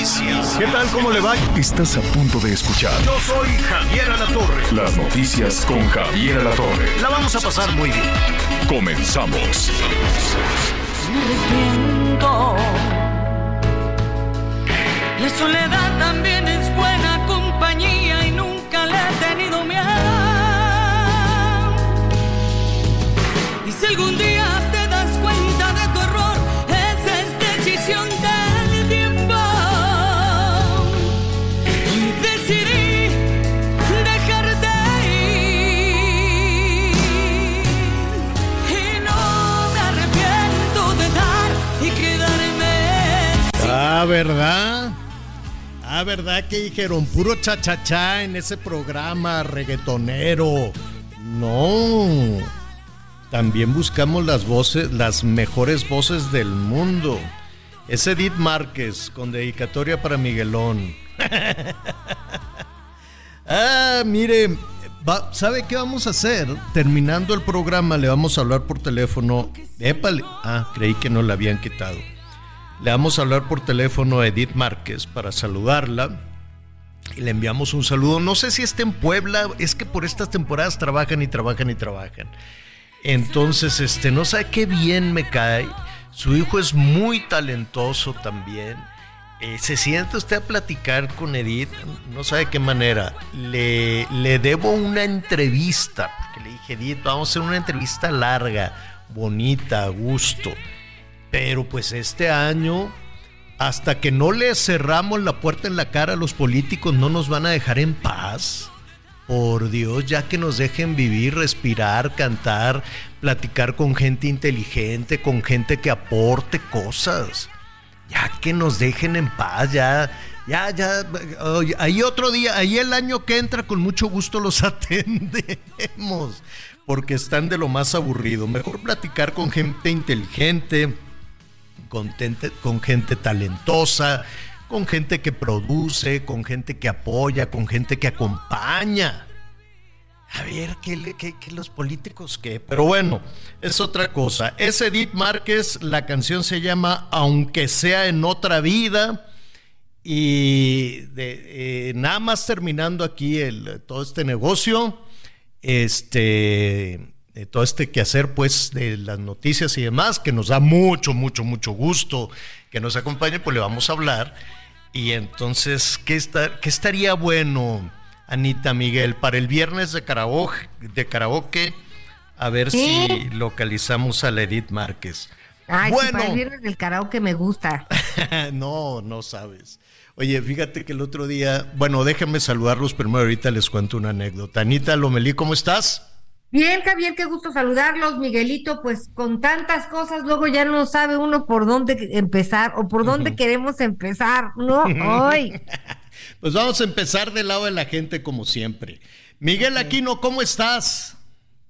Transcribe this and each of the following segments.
Noticias. ¿Qué tal? ¿Cómo le va? Estás a punto de escuchar Yo soy Javier Alatorre. las noticias con Javier Alatorre. La vamos a pasar muy bien. Comenzamos. me arrepiento. La soledad también es buena compañía y nunca le he tenido miedo. Y si algún día Ah, ¿verdad? Ah, ¿verdad que dijeron puro cha-cha-cha en ese programa reggaetonero? No. También buscamos las voces, las mejores voces del mundo. Es Edith Márquez con dedicatoria para Miguelón. ah, mire, ¿sabe qué vamos a hacer? Terminando el programa le vamos a hablar por teléfono. Ah, creí que no la habían quitado. Le vamos a hablar por teléfono a Edith Márquez para saludarla. Y le enviamos un saludo. No sé si está en Puebla, es que por estas temporadas trabajan y trabajan y trabajan. Entonces, este, no sabe qué bien me cae. Su hijo es muy talentoso también. Eh, se siente usted a platicar con Edith, no sabe qué manera. Le, le debo una entrevista, porque le dije, Edith, vamos a hacer una entrevista larga, bonita, a gusto. Pero pues este año, hasta que no le cerramos la puerta en la cara a los políticos, no nos van a dejar en paz. Por Dios, ya que nos dejen vivir, respirar, cantar, platicar con gente inteligente, con gente que aporte cosas. Ya que nos dejen en paz, ya, ya, ya. Ahí otro día, ahí el año que entra, con mucho gusto los atendemos, porque están de lo más aburrido. Mejor platicar con gente inteligente, con con gente talentosa, con gente que produce, con gente que apoya, con gente que acompaña. A ver, ¿qué, qué- qué los políticos qué? Pero bueno, es otra cosa. Es Edith Márquez, la canción se llama Aunque sea en otra vida. Y de- eh, nada más terminando aquí todo este negocio, este, eh, todo este quehacer pues de las noticias y demás, que nos da mucho, mucho, mucho gusto que nos acompañe, pues le vamos a hablar. Y entonces, ¿qué, está, qué estaría bueno, Anita Miguel, para el viernes de karaoke? De karaoke a ver Sí. si localizamos a la Edith Márquez. Ay, bueno, para el viernes del karaoke me gusta. no, no sabes. Oye, fíjate que el otro día, bueno, déjenme saludarlos primero, ahorita les cuento una anécdota. Anita Lomelí, ¿cómo estás? Bien, Javier, qué gusto saludarlos. Miguelito, pues con tantas cosas, luego ya no sabe uno por dónde empezar o por dónde queremos empezar, ¿no? Hoy. Pues vamos a empezar del lado de la gente como siempre. Miguel Aquino, ¿cómo estás?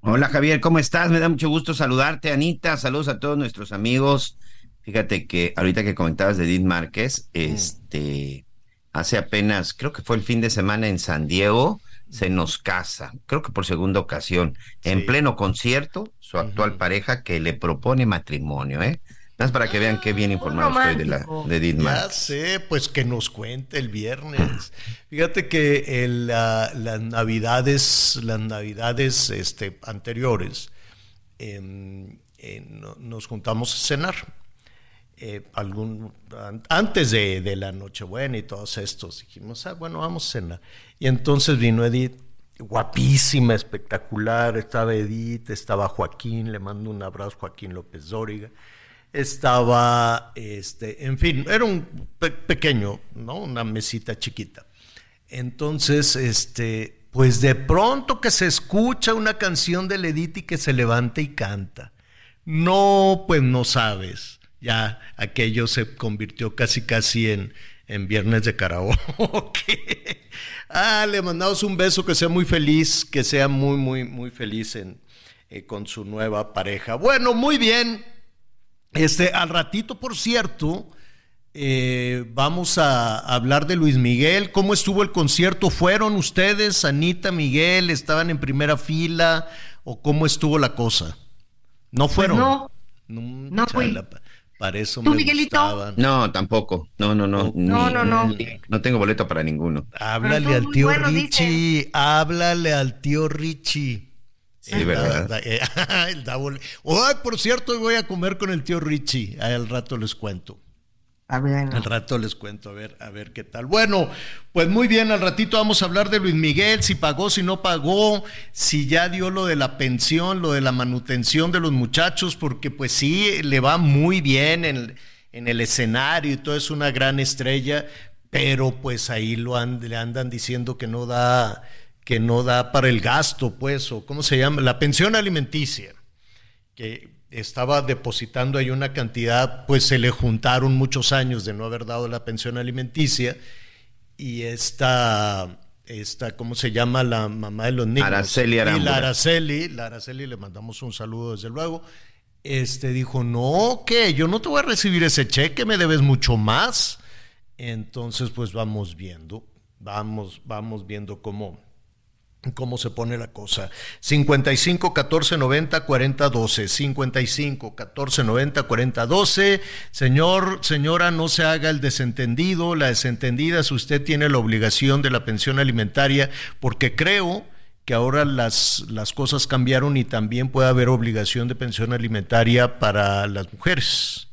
Hola Javier, ¿cómo estás? Me da mucho gusto saludarte, Anita. Saludos a todos nuestros amigos. Fíjate que ahorita que comentabas de Edith Márquez, este, hace apenas, creo que fue el fin de semana en San Diego, se nos casa, creo que por segunda ocasión, en pleno concierto, su actual pareja que le propone matrimonio, ¿eh? Más para que vean qué bien informado estoy de, la, de Edith Ya sé, pues que nos cuente el viernes. Fíjate que el, la- las navidades, las navidades este, anteriores, em, eh, no- nos juntamos a cenar. Eh, algún, antes de, la Nochebuena y todos estos, dijimos, ah, bueno, vamos a cenar. Y entonces vino Edith, guapísima, espectacular, estaba Edith, estaba Joaquín, le mando un abrazo, Joaquín López Dóriga, estaba, este, en fin, era un pequeño, ¿no? Una mesita chiquita. Entonces, este, pues de pronto que se escucha una canción de Edith y que se levanta y canta. No, pues no sabes. Ya aquello se convirtió casi casi en, en viernes de karaoke. ah, le mandamos un beso, que sea muy feliz, que sea muy, muy, muy feliz en, eh, con su nueva pareja. Bueno, muy bien. Este, al ratito, por cierto, eh, vamos a hablar de Luis Miguel. ¿Cómo estuvo el concierto? ¿Fueron ustedes, Anita, Miguel? ¿Estaban en primera fila? ¿O cómo estuvo la cosa? ¿No pues fueron? no, no, no fui. Para eso me Miguelito? No, tampoco. No, no, no. No, no, no. No tengo boleto para ninguno. Háblale al tío Richie. Háblale al tío Richie. Sí, verdad. Eh, por cierto, voy a comer con el tío Richie. Al rato les cuento. Al rato les cuento, a ver, a ver qué tal. Bueno, pues muy bien, al ratito vamos a hablar de Luis Miguel, si pagó, si no pagó, si ya dio lo de la pensión, lo de la manutención de los muchachos, porque pues sí, le va muy bien en, el escenario y todo es una gran estrella, pero pues ahí le andan diciendo que no da, que no da para el gasto, pues, o cómo se llama, la pensión alimenticia, que estaba depositando ahí una cantidad, pues se le juntaron muchos años de no haber dado la pensión alimenticia y esta, esta ¿cómo se llama la mamá de los niños? Araceli Y la Araceli, la Araceli, le mandamos un saludo desde luego, este dijo, no, que yo no te voy a recibir ese cheque, me debes mucho más. Entonces, pues vamos viendo, vamos, vamos viendo cómo, cómo se pone la cosa. 55 14 90 40 12. 55 14 90 40 12. Señor, señora, no se haga el desentendido, la desentendida, si usted tiene la obligación de la pensión alimentaria, porque creo que ahora las, las cosas cambiaron y también puede haber obligación de pensión alimentaria para las mujeres.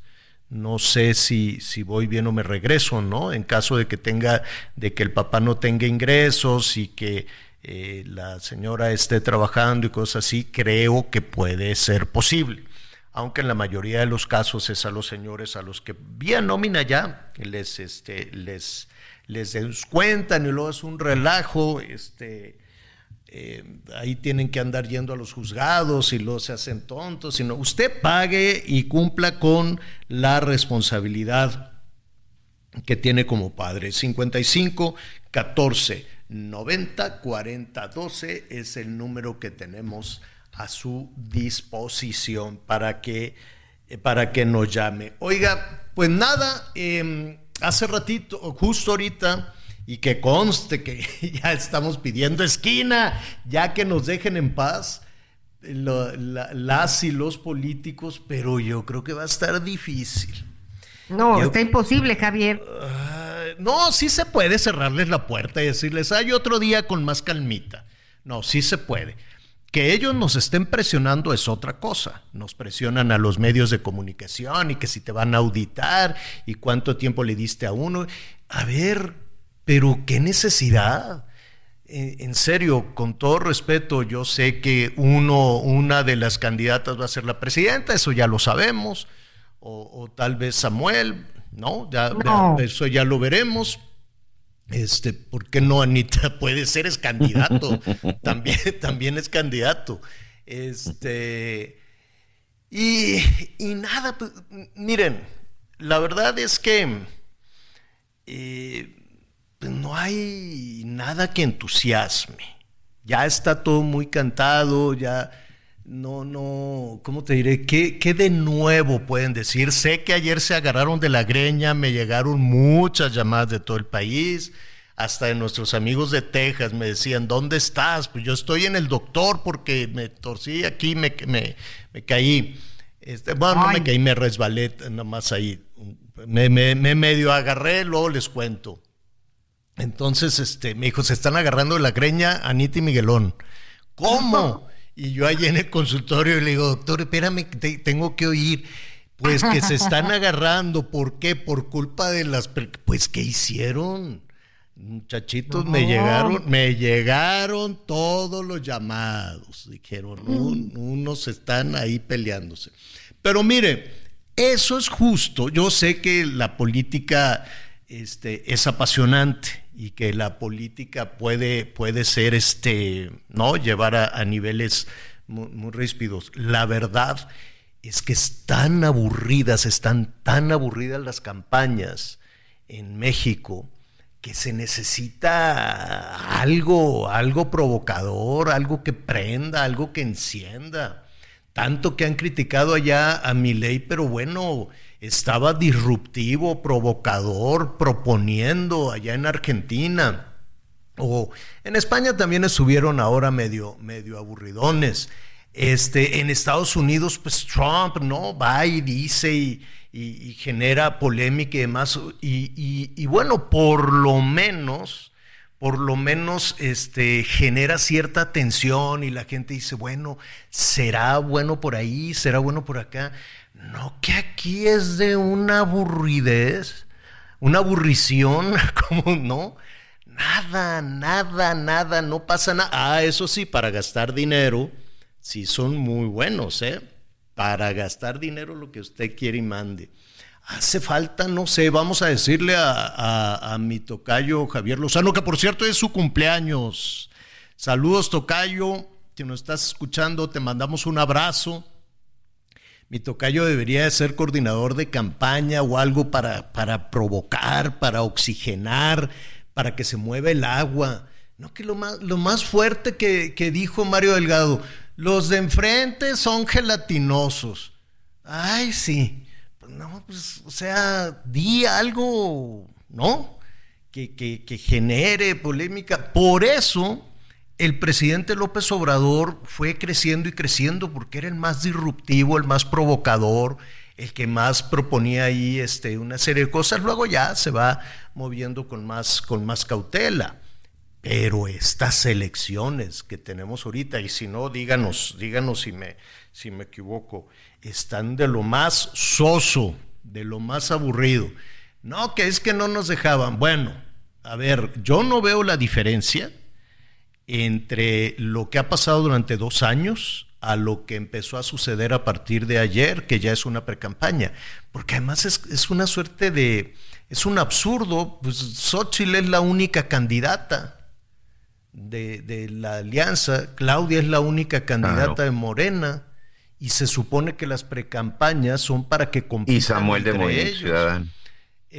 No sé si, si voy bien o me regreso, ¿no? En caso de que tenga, de que el papá no tenga ingresos y que eh, la señora esté trabajando y cosas así, creo que puede ser posible. Aunque en la mayoría de los casos es a los señores a los que vía nómina ya les, este, les, les descuentan y luego es un relajo, este, eh, ahí tienen que andar yendo a los juzgados y luego se hacen tontos, sino usted pague y cumpla con la responsabilidad que tiene como padre. 55 14 90 40 12 es el número que tenemos a su disposición para que, eh, para que nos llame. Oiga, pues nada, em, hace ratito, justo ahorita, y que conste que ya estamos pidiendo esquina, ya que nos dejen en paz las y los políticos, pero yo creo que va a estar difícil. No, está imposible, Javier. no, sí se puede cerrarles la puerta y decirles, hay otro día con más calmita. No, sí se puede. Que ellos nos estén presionando es otra cosa. Nos presionan a los medios de comunicación y que si te van a auditar y cuánto tiempo le diste a uno. A ver, pero qué necesidad. En serio, con todo respeto, yo sé que uno, una de las candidatas va a ser la presidenta, eso ya lo sabemos o, tal vez Samuel, ¿no? Ya, eso ya lo veremos. Este, ¿por qué no, Anita? Puede ser, es candidato. también, también es candidato. Este. Y, y nada, pues, miren, la verdad es que eh, pues, no hay nada que entusiasme. Ya está todo muy cantado, ya no, no, ¿cómo te diré? ¿Qué, ¿Qué, de nuevo pueden decir? Sé que ayer se agarraron de la greña, me llegaron muchas llamadas de todo el país, hasta de nuestros amigos de Texas me decían, ¿dónde estás? Pues yo estoy en el doctor porque me torcí aquí, me, me, me caí. Este, bueno, no me caí, me resbalé nada más ahí. Me, me, me, medio agarré, luego les cuento. Entonces, este, me dijo, se están agarrando de la greña Anita y Miguelón. ¿Cómo? Y yo allí en el consultorio le digo, doctor, espérame, tengo que oír. Pues que se están agarrando. ¿Por qué? Por culpa de las... Pues ¿qué hicieron? Muchachitos, me llegaron, me llegaron todos los llamados. Dijeron, unos están ahí peleándose. Pero mire, eso es justo. Yo sé que la política este, es apasionante y que la política puede, puede ser, este, ¿no? Llevar a, niveles muy, muy ríspidos. La verdad es que están aburridas, están tan aburridas las campañas en México que se necesita algo, algo provocador, algo que prenda, algo que encienda. Tanto que han criticado allá a mi ley, pero bueno, estaba disruptivo, provocador, proponiendo allá en Argentina. O en España también estuvieron ahora medio, medio aburridones. Este, en Estados Unidos, pues Trump, ¿no? Va y dice y, genera polémica y demás. Y, bueno, por lo menos, por lo menos este, genera cierta tensión y la gente dice, bueno, ¿será bueno por ahí? ¿Será bueno por acá? No, que aquí es de una aburridez, una aburrición, como no. Nada, nada, nada, no pasa nada. Ah, eso sí, para gastar dinero, sí son muy buenos, ¿eh? Para gastar dinero lo que usted quiere y mande. Hace falta, no sé, vamos a decirle a, a mi tocayo Javier Lozano, que por cierto es su cumpleaños. Saludos, tocayo, si nos estás escuchando, te mandamos un abrazo mi tocayo debería ser coordinador de campaña o algo para, para provocar, para oxigenar, para que se mueva el agua. No, que lo más, lo más fuerte que, que dijo Mario Delgado, los de enfrente son gelatinosos. Ay, sí. Pues no, pues, o sea, di algo, ¿no? Que, que, que genere polémica. Por eso el presidente López Obrador fue creciendo y creciendo porque era el más disruptivo, el más provocador, el que más proponía ahí este, una serie de cosas. Luego ya se va moviendo con más, con más cautela. Pero estas elecciones que tenemos ahorita, y si no, díganos, díganos si me, si me equivoco, están de lo más soso, de lo más aburrido. No, que es que no nos dejaban. Bueno, a ver, yo no veo la diferencia entre lo que ha pasado durante dos años a lo que empezó a suceder a partir de ayer, que ya es una precampaña. Porque además es, una suerte de, es un absurdo, pues Xochitl es la única candidata de, la alianza, Claudia es la única candidata de Morena, y se supone que las precampañas son para que compitan Y Samuel de ellos. Ciudadano.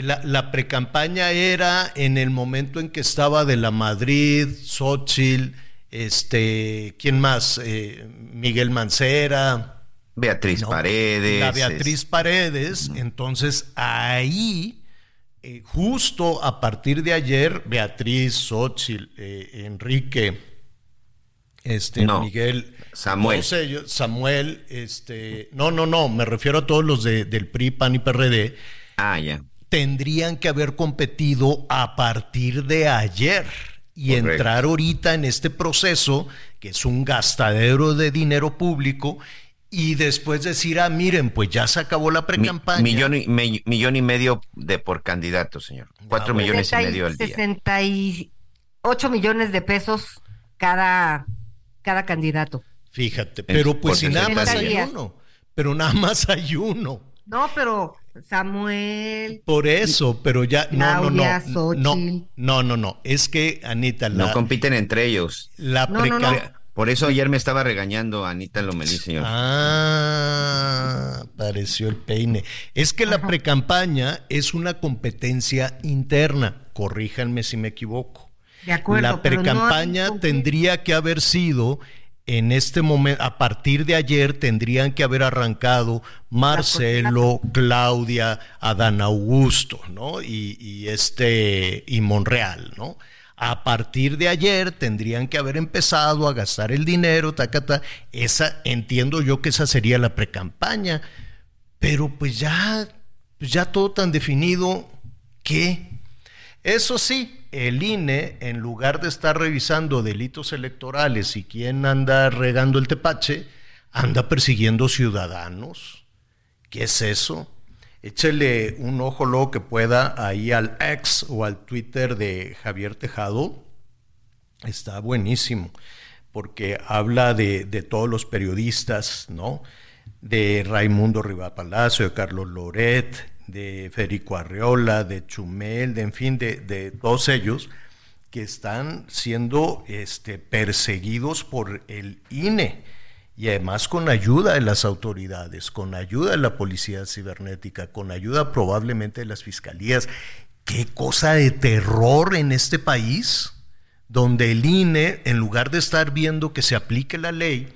La, la precampaña era en el momento en que estaba de la Madrid, Xochitl, este, ¿quién más? Eh, Miguel Mancera. Beatriz Paredes. La Beatriz Paredes. Entonces ahí, eh, justo a partir de ayer, Beatriz, Xochitl, eh, Enrique, este, Miguel. Samuel. Samuel, este, no, no, no, me refiero a todos los de, del PRI, PAN y PRD. Ah, ya tendrían que haber competido a partir de ayer y entrar ahorita en este proceso que es un gastadero de dinero público y después decir, ah, miren, pues ya se acabó la precampaña. millón, y, millón y medio de por candidato, señor. Cuatro millones y medio al día. 68 millones de pesos cada, cada candidato. Fíjate, pero pues si nada más hay uno, pero nada más hay uno. No, pero Samuel. Por eso, pero ya no, no, no, no, no, no, no, es que Anita no compiten entre ellos. La Por eso ayer me estaba regañando Anita Lomelí, señor. Ah, pareció el peine. Es que la precampaña es una competencia interna. Corríjanme si me equivoco. De acuerdo. La precampaña tendría que haber sido en este momento, a partir de ayer tendrían que haber arrancado Marcelo, Claudia, Adán Augusto, ¿no? Y, este, y Monreal, ¿no? A partir de ayer tendrían que haber empezado a gastar el dinero, tacata. Esa, entiendo yo que esa sería la precampaña, pero pues ya, pues ya todo tan definido que, eso sí, el INE, en lugar de estar revisando delitos electorales y quién anda regando el tepache, anda persiguiendo ciudadanos ¿Qué es eso? Échele un ojo luego que pueda ahí al ex o al Twitter de Javier Tejado. Está buenísimo, porque habla de, todos los periodistas, ¿no? De Raimundo Palacio, de Carlos Loret, de Federico Arreola, de Chumel, de en fin, de, de todos ellos que están siendo este, perseguidos por el INE y además con ayuda de las autoridades, con ayuda de la policía cibernética, con ayuda probablemente de las fiscalías. Qué cosa de terror en este país, donde el INE, en lugar de estar viendo que se aplique la ley,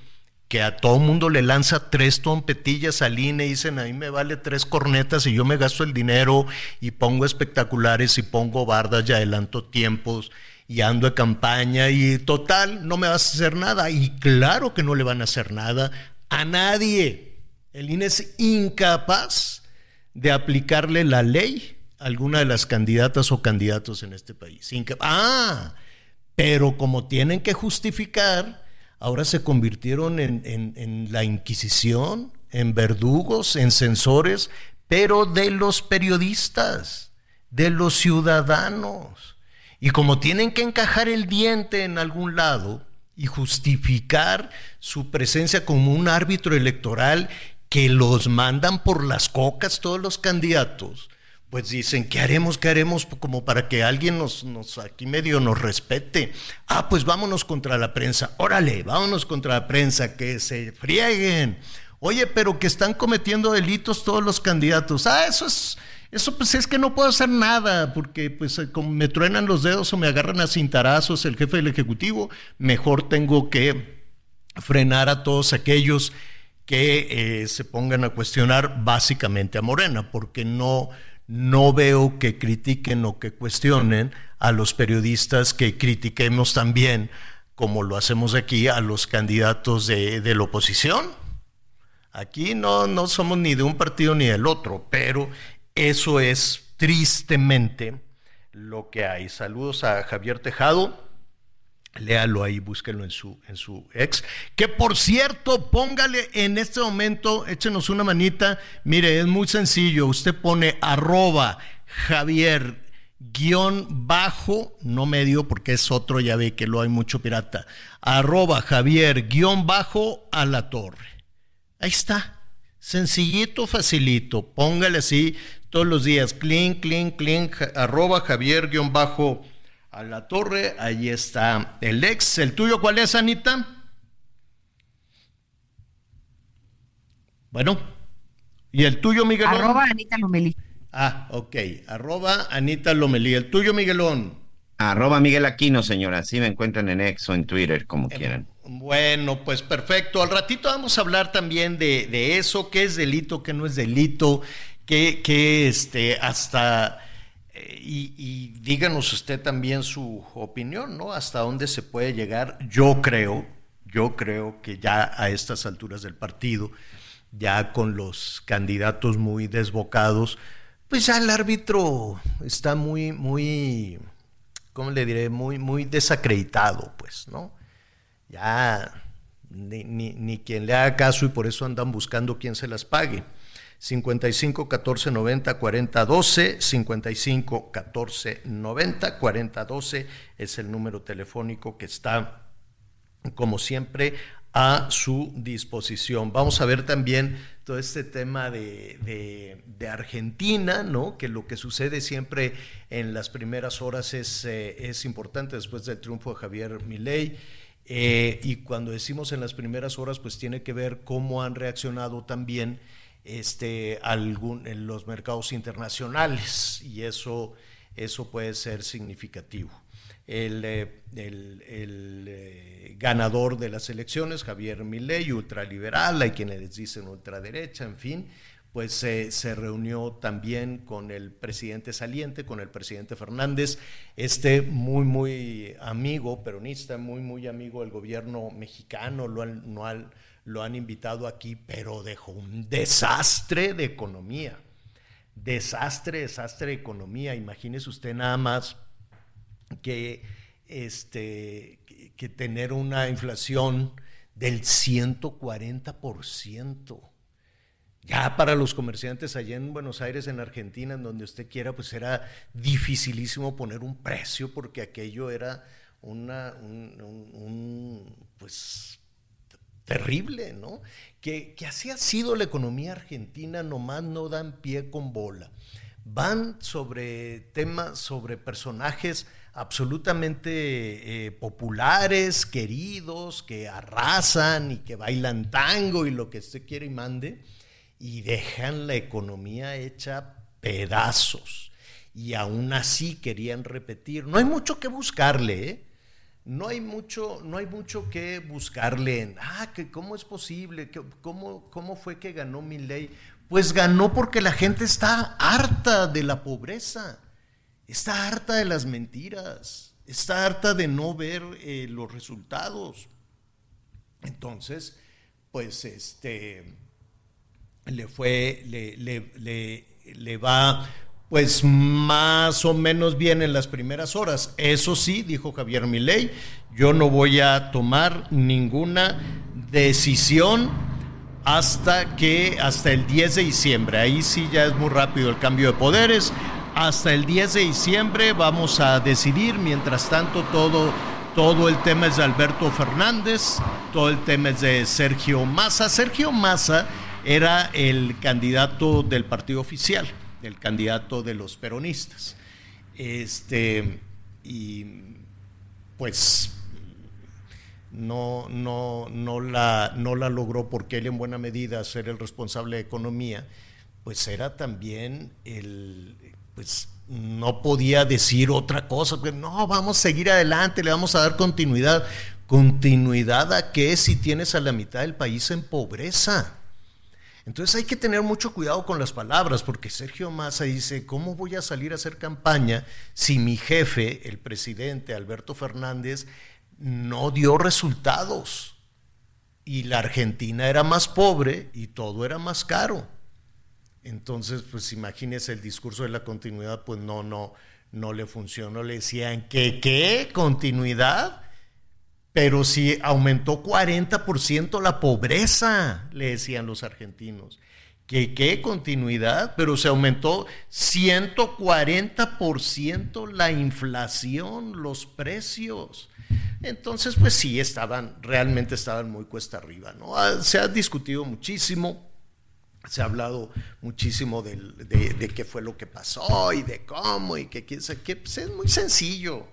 que a todo mundo le lanza tres trompetillas al INE y dicen, a mí me vale tres cornetas y yo me gasto el dinero y pongo espectaculares y pongo bardas y adelanto tiempos y ando de campaña y total, no me vas a hacer nada. Y claro que no le van a hacer nada a nadie. El INE es incapaz de aplicarle la ley a alguna de las candidatas o candidatos en este país. ah, pero como tienen que justificar ahora se convirtieron en, la Inquisición, en verdugos, en censores, pero de los periodistas, de los ciudadanos. Y como tienen que encajar el diente en algún lado y justificar su presencia como un árbitro electoral que los mandan por las cocas todos los candidatos, pues dicen, ¿qué haremos? ¿Qué haremos? Como para que alguien nos, nos, aquí medio nos respete. Ah, pues vámonos contra la prensa. Órale, vámonos contra la prensa, que se frieguen. Oye, pero que están cometiendo delitos todos los candidatos. Ah, eso es, eso pues es que no puedo hacer nada, porque pues eh, como me truenan los dedos o me agarran a cintarazos el jefe del Ejecutivo, mejor tengo que frenar a todos aquellos que eh, se pongan a cuestionar básicamente a Morena, porque no no veo que critiquen o que cuestionen a los periodistas que critiquemos también, como lo hacemos aquí, a los candidatos de, la oposición. Aquí no, no somos ni de un partido ni del otro, pero eso es tristemente lo que hay. Saludos a Javier Tejado Léalo ahí, búsquelo en su, en su ex. Que por cierto, póngale en este momento, échenos una manita. Mire, es muy sencillo. Usted pone arroba Javier guion bajo, no medio porque es otro, ya ve que lo hay mucho pirata. Arroba Javier guion bajo a la torre. Ahí está. Sencillito, facilito. Póngale así todos los días. Clean, clean, clean. Arroba Javier guion bajo a la torre. Ahí está el ex. ¿El tuyo cuál es, Anita? Bueno. ¿Y el tuyo, Miguelón? Arroba Anita Lomelí. Ah, ok. Arroba Anita Lomelí. ¿El tuyo, Miguelón? Arroba Miguel Aquino, señora. Así me encuentran en Ex o en Twitter, como eh, quieran. Bueno, pues perfecto. Al ratito vamos a hablar también de, de eso, qué es delito, qué no es delito, qué, qué este, hasta y, díganos usted también su opinión, ¿no? Hasta dónde se puede llegar. Yo creo, yo creo que ya a estas alturas del partido, ya con los candidatos muy desbocados, pues ya el árbitro está muy, muy, ¿cómo le diré? Muy, muy desacreditado, pues, ¿no? Ya ni, ni, ni quien le haga caso y por eso andan buscando quien se las pague. 55 14 90 40 12, 55 14 90 40 12 es el número telefónico que está, como siempre, a su disposición. Vamos a ver también todo este tema de, de, Argentina, ¿no? Que lo que sucede siempre en las primeras horas es, eh, es importante después del triunfo de Javier Milei. Eh, y cuando decimos en las primeras horas, pues tiene que ver cómo han reaccionado también este, algún, en los mercados internacionales y eso, eso puede ser significativo. El, eh, el, eh, ganador de las elecciones, Javier Milei, ultraliberal, hay quienes les dicen ultraderecha, en fin, pues se reunió también con el presidente saliente, con el presidente Fernández, este muy, muy amigo peronista, muy, muy amigo del gobierno mexicano, lo, lo han invitado aquí, pero dejó un desastre de economía. Desastre, desastre de economía. Imagínese usted nada más que, este, que tener una inflación del 140%. Ya para los comerciantes allá en Buenos Aires, en Argentina, en donde usted quiera, pues era dificilísimo poner un precio porque aquello era una, un, un, pues terrible, ¿no? Que, que así ha sido la economía argentina, nomás no dan pie con bola. Van sobre temas, sobre personajes absolutamente eh, populares, queridos, que arrasan y que bailan tango y lo que usted quiere y mande, y dejan la economía hecha pedazos. Y aún así querían repetir. No hay mucho que buscarle, ¿eh? No hay mucho, no hay mucho que buscarle en, ah, que cómo es posible, cómo, cómo fue que ganó mi ley. Pues ganó porque la gente está harta de la pobreza, está harta de las mentiras, está harta de no ver eh, los resultados. Entonces, pues este, le fue, le, le, le, le va pues más o menos bien en las primeras horas. Eso sí, dijo Javier Milei, yo no voy a tomar ninguna decisión hasta que hasta el 10 de diciembre. Ahí sí ya es muy rápido el cambio de poderes. Hasta el 10 de diciembre vamos a decidir, mientras tanto todo todo el tema es de Alberto Fernández, todo el tema es de Sergio Massa. Sergio Massa era el candidato del partido oficial el candidato de los peronistas. Este, y pues no, no, no, la, no la logró porque él en buena medida ser el responsable de economía, pues era también el, pues no podía decir otra cosa, pues no, vamos a seguir adelante, le vamos a dar continuidad. ¿Continuidad a qué si tienes a la mitad del país en pobreza? Entonces hay que tener mucho cuidado con las palabras, porque Sergio Massa dice, ¿cómo voy a salir a hacer campaña si mi jefe, el presidente Alberto Fernández, no dio resultados? Y la Argentina era más pobre y todo era más caro. Entonces, pues imagínese el discurso de la continuidad, pues no, no, no le funcionó. Le decían, ¿qué, qué? ¿Continuidad? Pero si aumentó 40% la pobreza, le decían los argentinos. ¿Qué, qué continuidad? Pero se aumentó 140% la inflación, los precios. Entonces, pues sí, estaban, realmente estaban muy cuesta arriba, ¿no? Ah, se ha discutido muchísimo, se ha hablado muchísimo de, de, qué fue lo que pasó y de cómo y que, que, que pues es muy sencillo.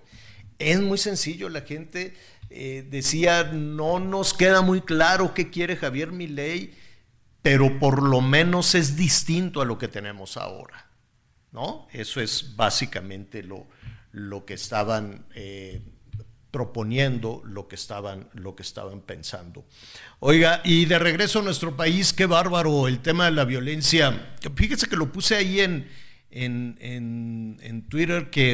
Es muy sencillo, la gente eh, decía, no nos queda muy claro qué quiere Javier Milei, pero por lo menos es distinto a lo que tenemos ahora. ¿no? Eso es básicamente lo, lo que estaban eh, proponiendo, lo que, estaban, lo que estaban pensando. Oiga, y de regreso a nuestro país, qué bárbaro el tema de la violencia. Fíjese que lo puse ahí en, en, en Twitter, que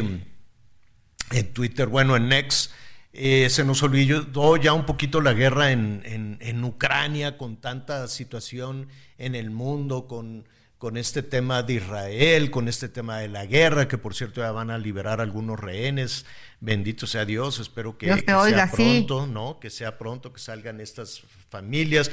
en Twitter, bueno, en Next eh, se nos olvidó ya un poquito la guerra en, en, Ucrania, con tanta situación en el mundo, con, con este tema de Israel, con este tema de la guerra, que por cierto ya van a liberar algunos rehenes. Bendito sea Dios, espero que, sea pronto, ¿no? Que sea pronto, que salgan estas familias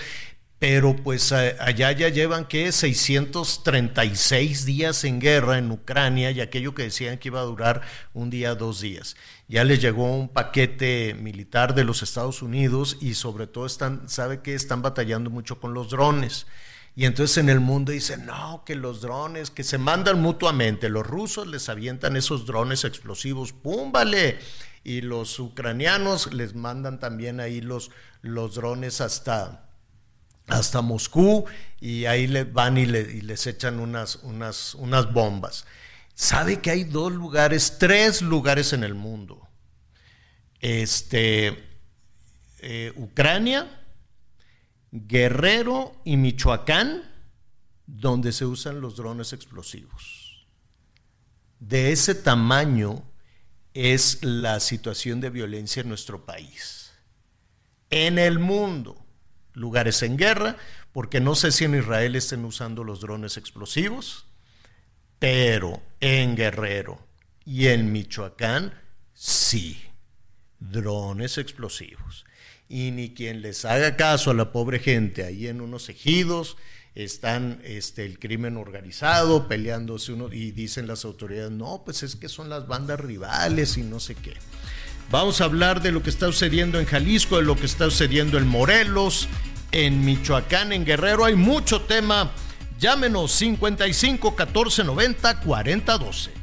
pero pues allá ya llevan que 636 días en guerra en Ucrania y aquello que decían que iba a durar un día, dos días. Ya les llegó un paquete militar de los Estados Unidos y sobre todo están, sabe que están batallando mucho con los drones. Y entonces en el mundo dicen, no, que los drones, que se mandan mutuamente, los rusos les avientan esos drones explosivos, ¡pum! Vale. Y los ucranianos les mandan también ahí los, los drones hasta, hasta Moscú y ahí le van y, les echan unas, unas, unas bombas. Sabe que hay dos lugares, tres lugares en el mundo. Este, eh, Ucrania, Guerrero y Michoacán, donde se usan los drones explosivos. De ese tamaño es la situación de violencia en nuestro país. En el mundo lugares en guerra, porque no sé si en Israel estén usando los drones explosivos, pero en Guerrero y en Michoacán sí, drones explosivos. Y ni quien les haga caso a la pobre gente ahí en unos ejidos, están este, el crimen organizado peleándose uno y dicen las autoridades, no, pues es que son las bandas rivales y no sé qué. Vamos a hablar de lo que está sucediendo en Jalisco, de lo que está sucediendo en Morelos, en Michoacán, en Guerrero. Hay mucho tema. Llámenos 55 14 90 40 12.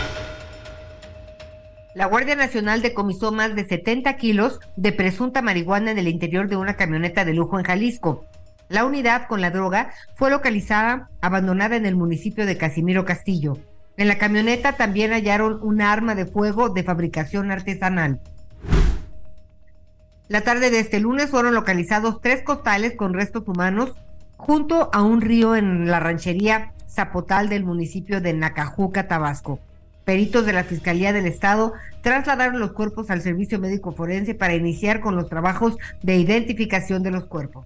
La Guardia Nacional decomisó más de 70 kilos de presunta marihuana en el interior de una camioneta de lujo en Jalisco. La unidad con la droga fue localizada abandonada en el municipio de Casimiro Castillo. En la camioneta también hallaron un arma de fuego de fabricación artesanal. La tarde de este lunes fueron localizados tres costales con restos humanos junto a un río en la ranchería Zapotal del municipio de Nacajuca, Tabasco. Peritos de la Fiscalía del Estado trasladaron los cuerpos al Servicio Médico Forense para iniciar con los trabajos de identificación de los cuerpos.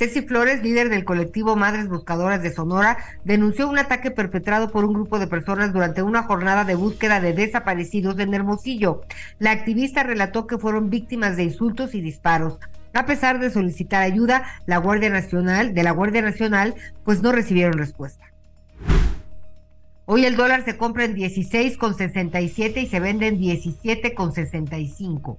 Ceci Flores, líder del colectivo Madres Buscadoras de Sonora, denunció un ataque perpetrado por un grupo de personas durante una jornada de búsqueda de desaparecidos en Hermosillo. La activista relató que fueron víctimas de insultos y disparos. A pesar de solicitar ayuda, la Guardia Nacional, de la Guardia Nacional, pues no recibieron respuesta. Hoy el dólar se compra en 16,67 y se vende en 17,65.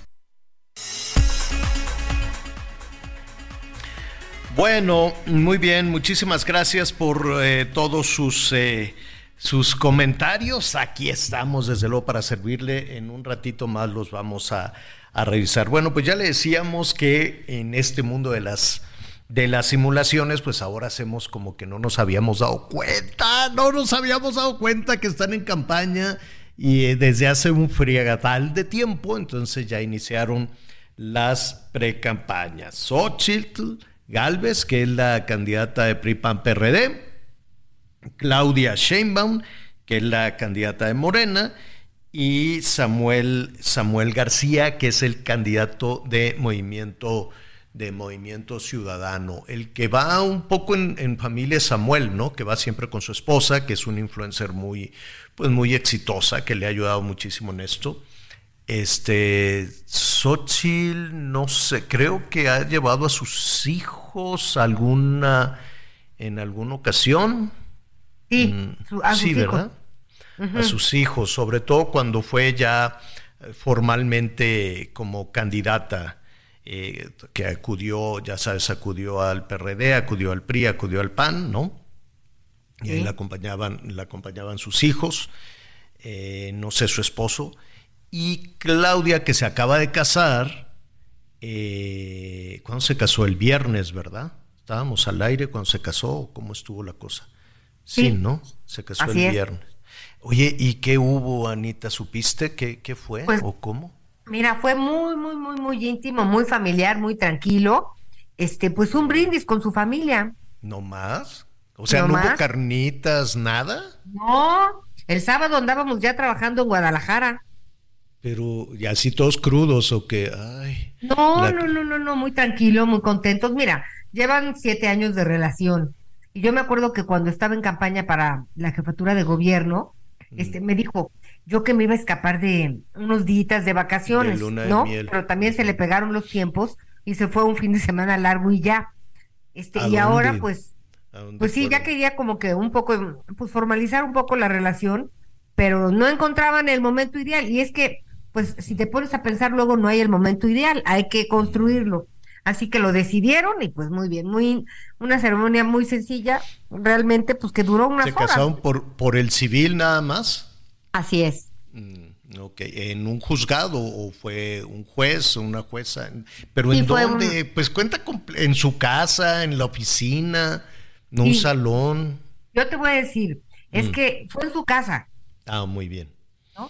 Bueno, muy bien, muchísimas gracias por eh, todos sus, eh, sus comentarios. Aquí estamos, desde luego, para servirle. En un ratito más los vamos a, a revisar. Bueno, pues ya le decíamos que en este mundo de las de las simulaciones, pues ahora hacemos como que no nos habíamos dado cuenta, no nos habíamos dado cuenta que están en campaña y eh, desde hace un friegatal de tiempo, entonces ya iniciaron las precampañas. Xochitl Galvez, que es la candidata de PRI-PAN-PRD, Claudia Sheinbaum, que es la candidata de Morena, y Samuel, Samuel García, que es el candidato de Movimiento de Movimiento Ciudadano, el que va un poco en, en, familia Samuel, ¿no? Que va siempre con su esposa, que es una influencer muy, pues muy exitosa, que le ha ayudado muchísimo en esto. Este, Xochitl, no sé, creo que ha llevado a sus hijos alguna, en alguna ocasión. Sí, Mm, a sus sí, hijos. ¿verdad? A sus hijos, sobre todo cuando fue ya eh, formalmente como candidata, eh, que acudió, ya sabes, acudió al PRD, acudió al PRI, acudió al PAN, ¿no? Y ahí Sí. la acompañaban, la acompañaban sus hijos, eh, no sé, su esposo, y Claudia, que se acaba de casar, eh, ¿cuándo se casó? El viernes, ¿verdad? Estábamos al aire cuando se casó, ¿cómo estuvo la cosa? Sí, ¿no? Se casó el viernes. Oye, ¿y qué hubo, Anita? ¿Supiste qué, qué fue pues, o cómo? Mira, fue muy, muy, muy, muy íntimo, muy familiar, muy tranquilo. Este, pues un brindis con su familia. ¿No más? O sea, ¿no, hubo carnitas, nada? No, el sábado andábamos ya trabajando en Guadalajara. Pero, ¿y así todos crudos o qué? Ay. No, no, no, no, no, muy tranquilo, muy contentos. Mira, llevan siete años de relación. Y yo me acuerdo que cuando estaba en campaña para la jefatura de gobierno, este, me dijo, yo que me iba a escapar de unos días de vacaciones, ¿no? Pero también se le pegaron los tiempos y se fue un fin de semana largo y ya. Este, y ahora pues pues sí, ya quería como que un poco pues formalizar un poco la relación, pero no encontraban el momento ideal y es que pues si te pones a pensar luego no hay el momento ideal, hay que construirlo. Así que lo decidieron y pues muy bien, muy una ceremonia muy sencilla, realmente pues que duró unas ¿Se casaron por por el civil nada más? Así es. Mm, ok, ¿en un juzgado o fue un juez o una jueza? ¿Pero en dónde? Pues cuenta en su casa, en la oficina, no un salón. Yo te voy a decir, es mm. que fue en su casa. Ah, muy bien. ¿No?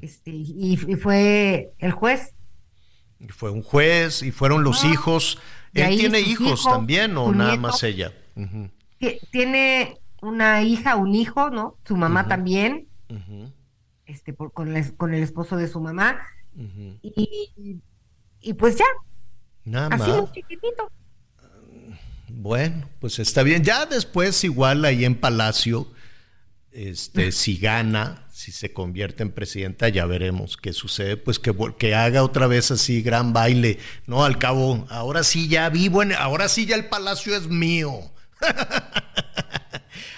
este, y, fue el juez. Y fue un juez y fueron los hijos. ¿Él tiene hijos, también o nada más ella? Tiene una hija, un hijo, ¿no? Su mamá también este, por, con, con, el esposo de su mamá. y, y, pues ya. Nada así más. chiquitito. Bueno, pues está bien. Ya después, igual ahí en Palacio, este, si gana, si se convierte en presidenta, ya veremos qué sucede. Pues que, que haga otra vez así gran baile. No, al cabo, ahora sí ya vivo en, ahora sí ya el palacio es mío.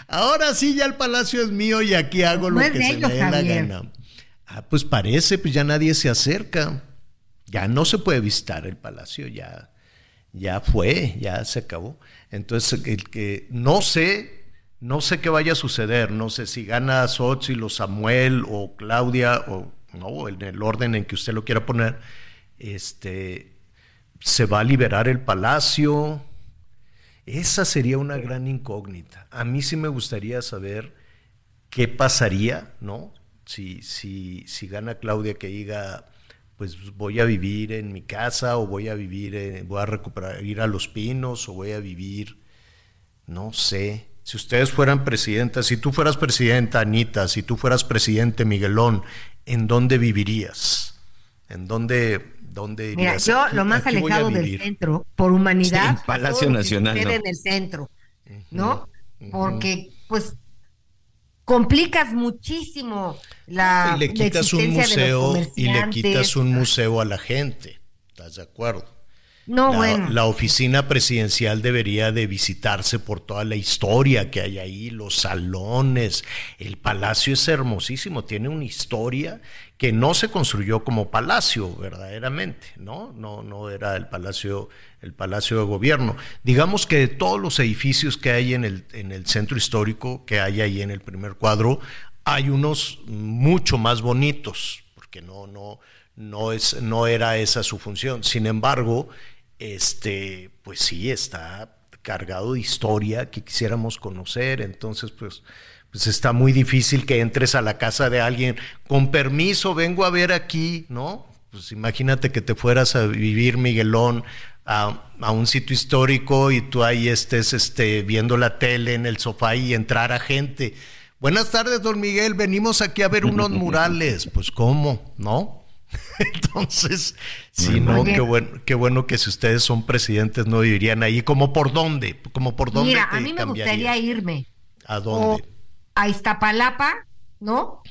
Ahora sí, ya el palacio es mío y aquí hago lo que se me dé la gana. Ah, pues parece, pues ya nadie se acerca. Ya no se puede visitar el palacio, ya, ya fue, ya se acabó. Entonces, el que no sé, no sé qué vaya a suceder, no sé si gana Xochitl o Samuel o Claudia o no, en el orden en que usted lo quiera poner, este, se va a liberar el palacio, esa sería una gran incógnita. A mí sí me gustaría saber qué pasaría, ¿no? Si, si, si gana Claudia que diga, pues voy a vivir en mi casa o voy a vivir, voy a recuperar, ir a Los Pinos o voy a vivir, no sé. Si ustedes fueran presidentas, si tú fueras presidenta, Anita, si tú fueras presidente, Miguelón, ¿en dónde vivirías? ¿En dónde ¿Dónde Mira, yo lo más alejado del centro, por humanidad, Palacio Nacional, en el centro, ¿no? Porque, pues, complicas muchísimo la y le quitas un museo y le quitas un museo a la gente, ¿estás de acuerdo? No, la, bueno. La oficina presidencial debería de visitarse por toda la historia que hay ahí, los salones. El palacio es hermosísimo, tiene una historia que no se construyó como palacio verdaderamente, ¿no? No, no era el palacio, el palacio de gobierno. Digamos que de todos los edificios que hay en el, en el centro histórico, que hay ahí en el primer cuadro, hay unos mucho más bonitos, porque no, no, no, es, no era esa su función. Sin embargo, este, pues sí, está cargado de historia que quisiéramos conocer, entonces pues, pues está muy difícil que entres a la casa de alguien, con permiso, vengo a ver aquí, ¿no? Pues imagínate que te fueras a vivir, Miguelón, a, a, un sitio histórico y tú ahí estés este, viendo la tele en el sofá y entrar a gente. Buenas tardes, don Miguel, venimos aquí a ver unos murales. Pues cómo, ¿no? Entonces, sí, no, qué bueno, qué bueno que si ustedes son presidentes no irían ahí. ¿Como por dónde? ¿Como por dónde? Mira, a mí me gustaría irme. ¿A dónde? a Iztapalapa, ¿no?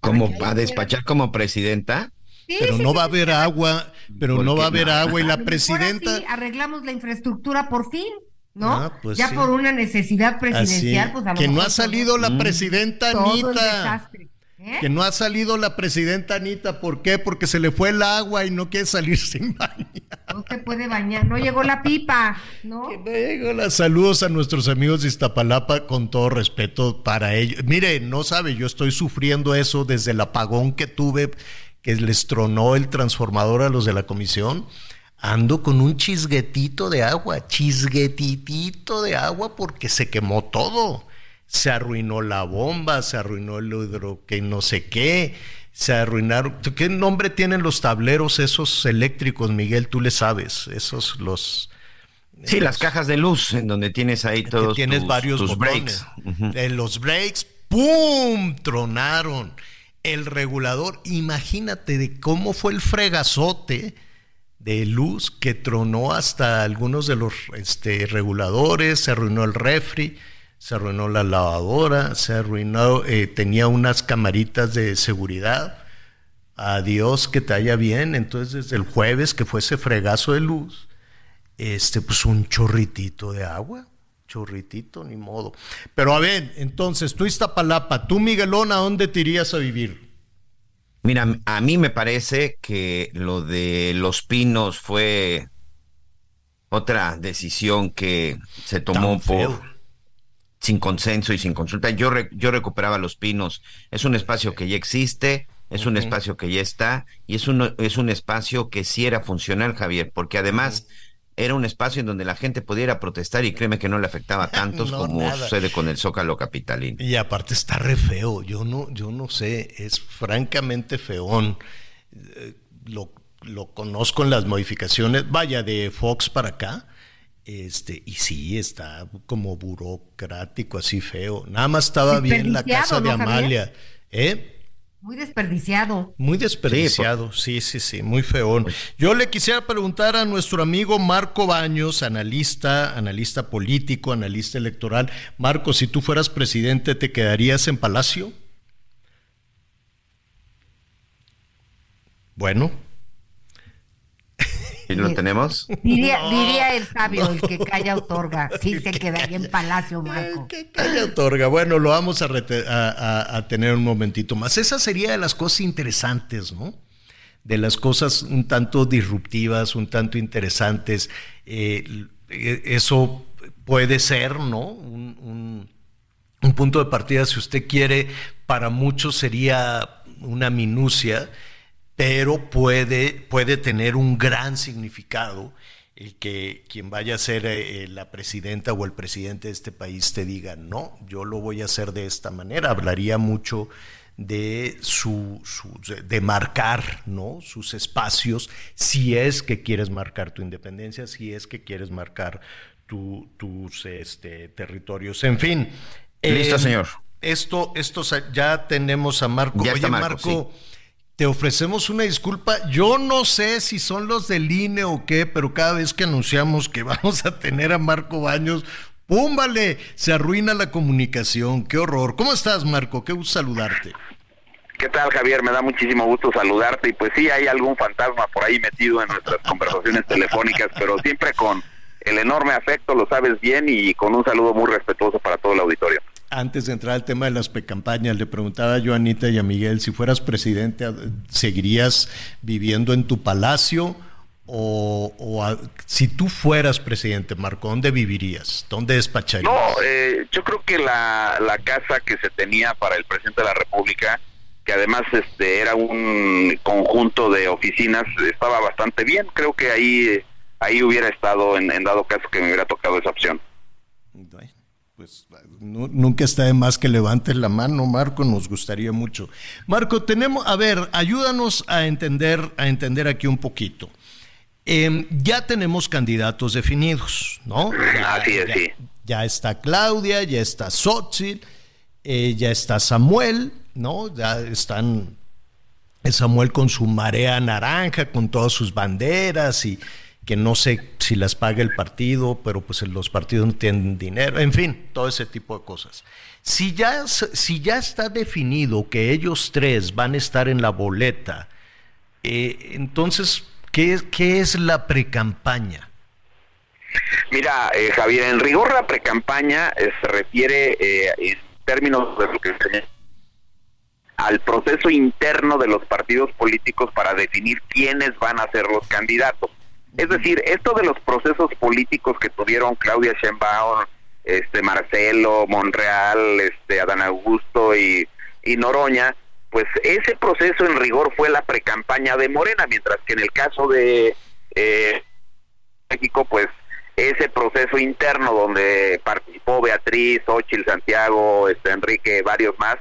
¿Como a despachar como presidenta? pero no va a haber agua, pero no va a haber agua y la presidenta. arreglamos la infraestructura por fin. ¿no? Ah, pues ya por una necesidad presidencial, pues Que no ha salido la presidenta Anita. ¿Eh? Que no ha salido la presidenta Anita, ¿por qué? Porque se le fue el agua y no quiere salir sin bañar. No se puede bañar, no llegó la pipa, ¿no? Que no llegó las saludos a nuestros amigos de Iztapalapa con todo respeto para ellos. Mire, no sabe, yo estoy sufriendo eso desde el apagón que tuve, que les tronó el transformador a los de la comisión. Ando con un chisguetito de agua, chisguetitito de agua porque se quemó todo se arruinó la bomba, se arruinó el hidro que no sé qué, se arruinaron. ¿Qué nombre tienen los tableros esos eléctricos, Miguel? Tú le sabes, esos los... Sí, las cajas de luz, en donde tienes ahí todos tienes tus, varios tus botones. breaks. En los breaks, ¡pum! Tronaron. El regulador, imagínate de cómo fue el fregazote de luz que tronó hasta algunos de los este, reguladores, se arruinó el refri, se arruinó la lavadora, se arruinó, eh, tenía unas camaritas de seguridad. Adiós, que te haya bien. Entonces, desde el jueves que fue ese fregazo de luz, este, pues un chorritito de agua, chorritito, ni modo. Pero a ver, entonces, tú Iztapalapa, tú Miguelón, ¿a dónde te irías a vivir? Mira, a mí me parece que lo de los pinos fue otra decisión que se tomó por sin consenso y sin consulta. Yo re- yo recuperaba los pinos. Es un espacio que ya existe, es un espacio que ya está y es un es un espacio que sí era funcional, Javier, porque además era un espacio en donde la gente pudiera protestar y créeme que no le afectaba a tantos No, como nada. sucede con el Zócalo capitalino. Y aparte está re feo, yo no, yo no sé, es francamente feón. Eh, Lo, lo conozco en las modificaciones, vaya, de Fox para acá. Este, y sí, está como burocrático, así feo. Nada más estaba bien la casa de. Amalia. ¿Eh? Muy desperdiciado. Muy desperdiciado, sí, sí, sí, muy feón. Yo le quisiera preguntar a nuestro amigo Marco Baños, analista, analista político, analista electoral. Marco, si tú fueras presidente, ¿te quedarías en Palacio? Bueno, ¿Y lo tenemos? Diría, diría el sabio, el que calla otorga. Sí, se quedaría en Palacio, Marco. ¿qué calla otorga? Bueno, lo vamos a, rete- a- a- a tener un momentito más. Esa sería de las cosas interesantes, ¿no? De las cosas un tanto disruptivas, un tanto interesantes. Eh, eh, eso puede ser, ¿no? Un, un- un punto de partida, si usted quiere, para muchos sería una minucia, pero puede, puede tener un gran significado el que quien vaya a ser eh, la presidenta o el presidente de este país te diga, no, yo lo voy a hacer de esta manera. Hablaría mucho de su, su- de marcar ¿no? sus espacios, si es que quieres marcar tu independencia, si es que quieres marcar tu- tus este, territorios. En fin. Listo, eh, señor. Esto, esto ya tenemos a Marco. Ya Oye, está Marco, Marco, te ofrecemos una disculpa. Yo no sé si son los del INE o qué, pero cada vez que anunciamos que vamos a tener a Marco Baños, ¡pum! vale! Se arruina la comunicación. ¡Qué horror! ¿Cómo estás, Marco? Qué gusto saludarte. ¿Qué tal, Javier? Me da muchísimo gusto saludarte. Y pues sí, hay algún fantasma por ahí metido en nuestras conversaciones telefónicas, pero siempre con el enorme afecto, lo sabes bien, y con un saludo muy respetuoso para todo el auditorio. Antes de entrar al tema de las precampañas, le preguntaba yo a Anita y a Miguel, si fueras presidente, ¿seguirías viviendo en tu palacio? O, o a- si tú fueras presidente, Marco, ¿dónde vivirías? ¿Dónde despacharías? No, eh, yo creo que la, la casa que se tenía para el presidente de la República, que además este era un conjunto de oficinas, estaba bastante bien. Creo que ahí ahí hubiera estado en, en dado caso que me hubiera tocado esa opción. Bueno, Pues nu- nunca está de más que levantes la mano, Marco, nos gustaría mucho. Marco, tenemos, a ver, ayúdanos a entender, a entender aquí un poquito. Em, ya tenemos candidatos definidos, ¿no? Ya, Así es, ya- sí. ya está Claudia, ya está Xochitl, eh, ya está Samuel, ¿no? Ya están Samuel con su marea naranja, con todas sus banderas y que no sé si las paga el partido, pero pues los partidos no tienen dinero, en fin, todo ese tipo de cosas. Si ya, si ya está definido que ellos tres van a estar en la boleta, eh, entonces, ¿qué, ¿qué es la precampaña? Mira, eh, Javier, en rigor la precampaña eh, se refiere eh, en términos de lo que al proceso interno de los partidos políticos para definir quiénes van a ser los candidatos. Es decir, esto de los procesos políticos que tuvieron Claudia Sheinbaum, este Marcelo, Monreal, este Adán Augusto y, Noroña, pues ese proceso en rigor fue la precampaña de Morena, mientras que en el caso de eh, México, pues ese proceso interno donde participó Beatriz, Ochil, Santiago, este, Enrique, varios más,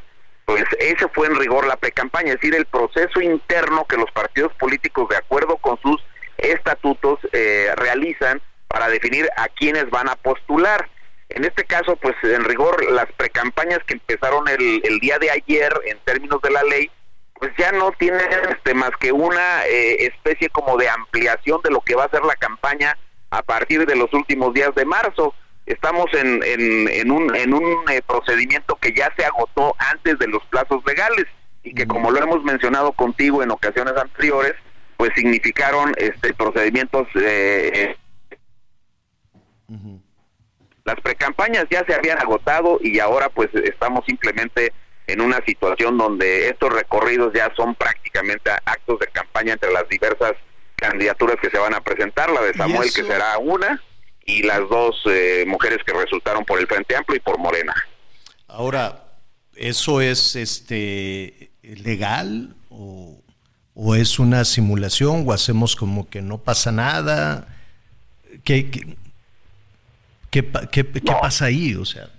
pues ese fue en rigor la precampaña, es decir, el proceso interno que los partidos políticos, de acuerdo con sus estatutos, eh, realizan para definir a quienes van a postular. En este caso, pues en rigor, las precampañas que empezaron el, el día de ayer en términos de la ley, pues ya no tienen este, más que una eh, especie como de ampliación de lo que va a ser la campaña a partir de los últimos días de marzo. Estamos en, en, un, en un eh, procedimiento que ya se agotó antes de los plazos legales y que como lo hemos mencionado contigo en ocasiones anteriores, pues significaron este procedimientos eh, las precampañas ya se habían agotado y ahora pues estamos simplemente en una situación donde estos recorridos ya son prácticamente actos de campaña entre las diversas candidaturas que se van a presentar, la de Samuel que será una y las dos eh, mujeres que resultaron por el Frente Amplio y por Morena. Ahora, ¿eso es este legal o, o es una simulación o hacemos como que no pasa nada? ¿Qué, qué, qué, qué, qué pasa ahí? O sea.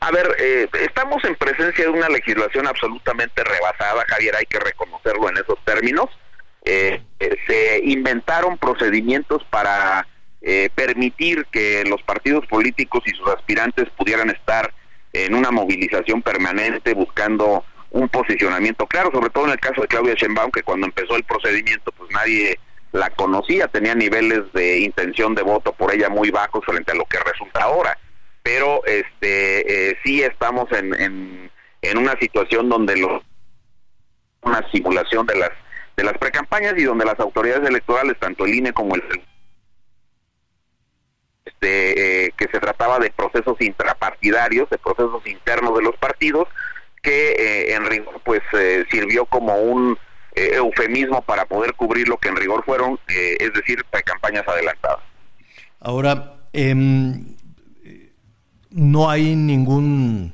A ver, eh, estamos en presencia de una legislación absolutamente rebasada, Javier, hay que reconocerlo en esos términos. Eh, eh, se inventaron procedimientos para eh, permitir que los partidos políticos y sus aspirantes pudieran estar en una movilización permanente buscando un posicionamiento claro, sobre todo en el caso de Claudia Sheinbaum, que cuando empezó el procedimiento pues nadie la conocía, tenía niveles de intención de voto por ella muy bajos frente a lo que resulta ahora. Pero este eh, sí estamos en, en, una situación donde los una simulación de las de las precampañas y donde las autoridades electorales tanto el INE como el este eh, que se trataba de procesos intrapartidarios de procesos internos de los partidos que eh, en rigor pues eh, sirvió como un eh, eufemismo para poder cubrir lo que en rigor fueron es decir precampañas adelantadas ahora eh, no hay ningún,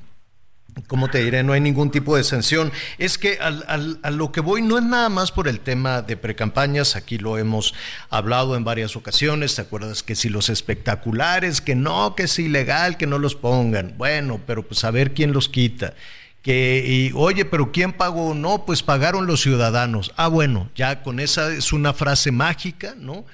¿cómo te diré? No hay ningún tipo de sanción. Es que al, al, a lo que voy no es nada más por el tema de precampañas, aquí lo hemos hablado en varias ocasiones, ¿te acuerdas? Que si los espectaculares, que no, que es ilegal, que no los pongan. Bueno, pero pues a ver quién los quita. Que, oye, pero ¿quién pagó? No, pues pagaron los ciudadanos. Ah, bueno, ya con esa es una frase mágica, ¿no?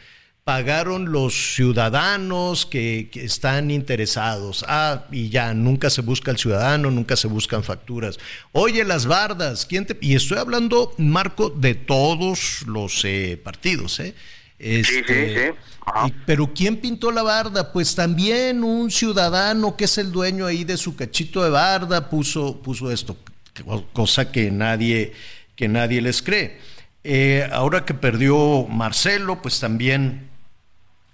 pagaron los ciudadanos que, que, están interesados. Ah, y ya, nunca se busca el ciudadano, nunca se buscan facturas. Oye, las bardas, ¿quién te...? Y estoy hablando, Marco, de todos los eh, partidos, ¿eh? Este, sí, sí, sí. Y, pero ¿quién pintó la barda? Pues también un ciudadano que es el dueño ahí de su cachito de barda puso, puso esto, cosa que nadie, que nadie les cree. Eh, ahora que perdió Marcelo, pues también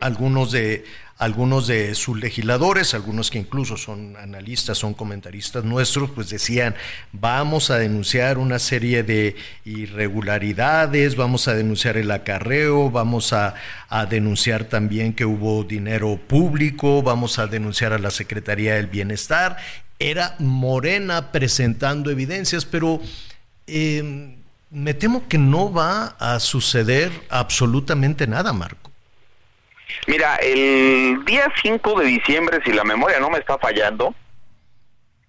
algunos de algunos de sus legisladores, algunos que incluso son analistas, son comentaristas nuestros, pues decían, vamos a denunciar una serie de irregularidades, vamos a denunciar el acarreo, vamos a, denunciar también que hubo dinero público, vamos a denunciar a la Secretaría del Bienestar. Era Morena presentando evidencias, pero eh, me temo que no va a suceder absolutamente nada, Marco. Mira, el día 5 de diciembre, si la memoria no me está fallando,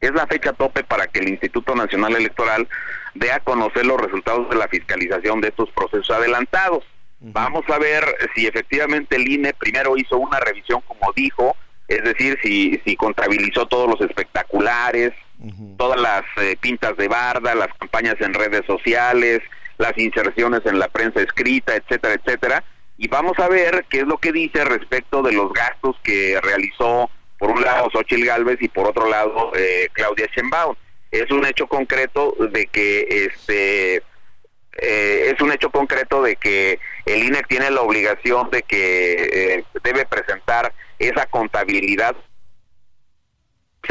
es la fecha tope para que el Instituto Nacional Electoral dé a conocer los resultados de la fiscalización de estos procesos adelantados. Uh -huh. Vamos a ver si efectivamente el INE primero hizo una revisión como dijo, es decir, si, si contabilizó todos los espectaculares, uh -huh. todas las eh, pintas de barda, las campañas en redes sociales, las inserciones en la prensa escrita, etcétera, etcétera y vamos a ver qué es lo que dice respecto de los gastos que realizó por un lado Xochitl Galvez y por otro lado eh, Claudia Sheinbaum. Es un hecho concreto de que este eh, es un hecho concreto de que el INE tiene la obligación de que eh, debe presentar esa contabilidad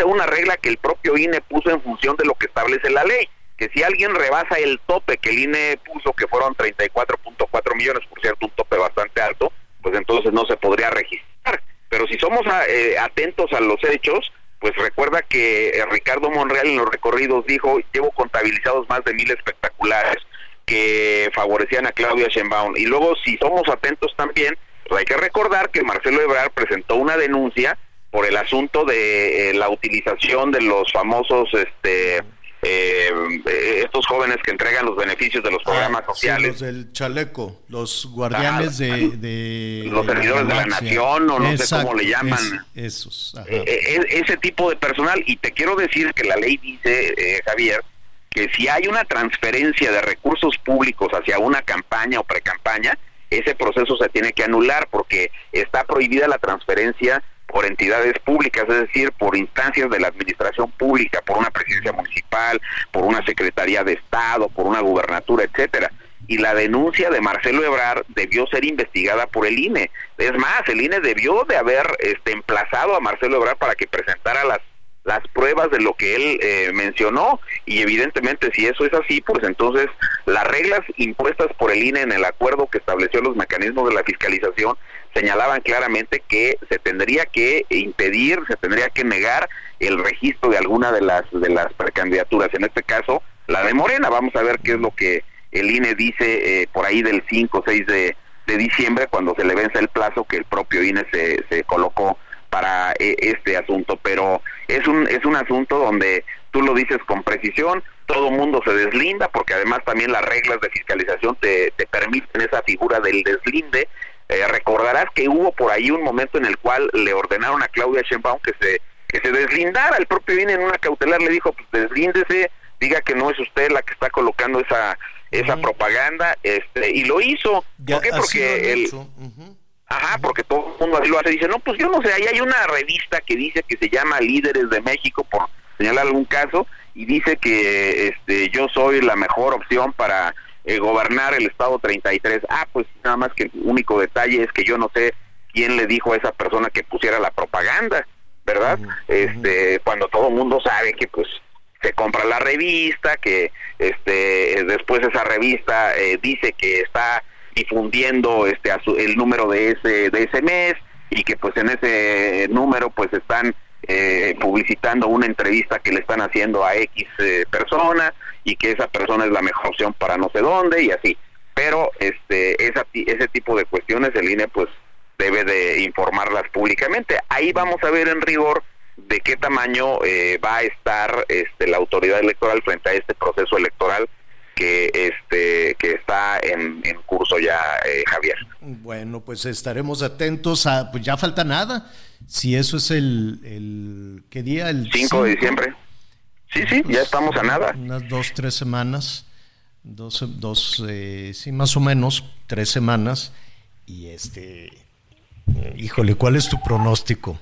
una regla que el propio INE puso en función de lo que establece la ley que si alguien rebasa el tope que el INE puso, que fueron 34.4 millones, por cierto, un tope bastante alto, pues entonces no se podría registrar. Pero si somos a, eh, atentos a los hechos, pues recuerda que eh, Ricardo Monreal en los recorridos dijo, llevo contabilizados más de mil espectaculares que favorecían a Claudia Sheinbaum. Y luego, si somos atentos también, Pues hay que recordar que Marcelo Ebrard presentó una denuncia por el asunto de eh, la utilización de los famosos este eh, estos jóvenes que entregan los beneficios de los ah, programas sociales. los del chaleco, los guardianes de, Los servidores de la nación, o no sé cómo le llaman. esos. Eh, eh, ese tipo de personal. Y te quiero decir que la ley dice, Javier, que si hay una transferencia de recursos públicos hacia una campaña o precampaña, ese proceso se tiene que anular porque está prohibida la transferencia por entidades públicas, es decir, por instancias de la administración pública, por una presidencia municipal, por una secretaría de Estado, por una gubernatura, etcétera. Y la denuncia de Marcelo Ebrar debió ser investigada por el INE. Es más, el INE debió de haber este, emplazado a Marcelo Ebrar para que presentara las las pruebas de lo que él eh, mencionó y evidentemente si eso es así, pues entonces las reglas impuestas por el INE en el acuerdo que estableció los mecanismos de la fiscalización señalaban claramente que se tendría que impedir, se tendría que negar el registro de alguna de las de las precandidaturas, en este caso la de Morena. Vamos a ver qué es lo que el INE dice eh, por ahí del 5 o 6 de, de, diciembre cuando se le vence el plazo que el propio INE se, se colocó para eh, este asunto, pero es un es un asunto donde tú lo dices con precisión, todo mundo se deslinda porque además también las reglas de fiscalización te, te permiten esa figura del deslinde eh, recordarás que hubo por ahí un momento en el cual le ordenaron a Claudia Sheinbaum que se que se deslindara. El propio INE en una cautelar le dijo, pues deslíndese, diga que no es usted la que está colocando esa esa propaganda, este y lo hizo. ¿Por qué? Porque él Ajá, porque todo el mundo así lo hace. Dice, no, pues yo no sé, ahí hay una revista que dice que se llama Líderes de México, por señalar algún caso, y dice que este yo soy la mejor opción para eh, gobernar el estado 33. Ah, pues nada más que el único detalle es que yo no sé quién le dijo a esa persona que pusiera la propaganda, ¿verdad? Este, cuando todo el mundo sabe que pues se compra la revista, que este después esa revista eh, dice que está difundiendo este el número de ese de ese mes y que pues en ese número pues están eh, publicitando una entrevista que le están haciendo a X eh, persona y que esa persona es la mejor opción para no sé dónde y así. Pero este esa, ese tipo de cuestiones el INE pues debe de informarlas públicamente. Ahí vamos a ver en rigor de qué tamaño eh, va a estar este, la autoridad electoral frente a este proceso electoral que este que está en, curso ya eh, Javier. Bueno, pues estaremos atentos a pues ya falta nada. Si eso es el, el ¿qué día? El 5 de diciembre. Sí, sí, ya estamos a nada. Unas dos, tres semanas, dos, dos eh, sí, más o menos, tres semanas. Y este, híjole, ¿cuál es tu pronóstico?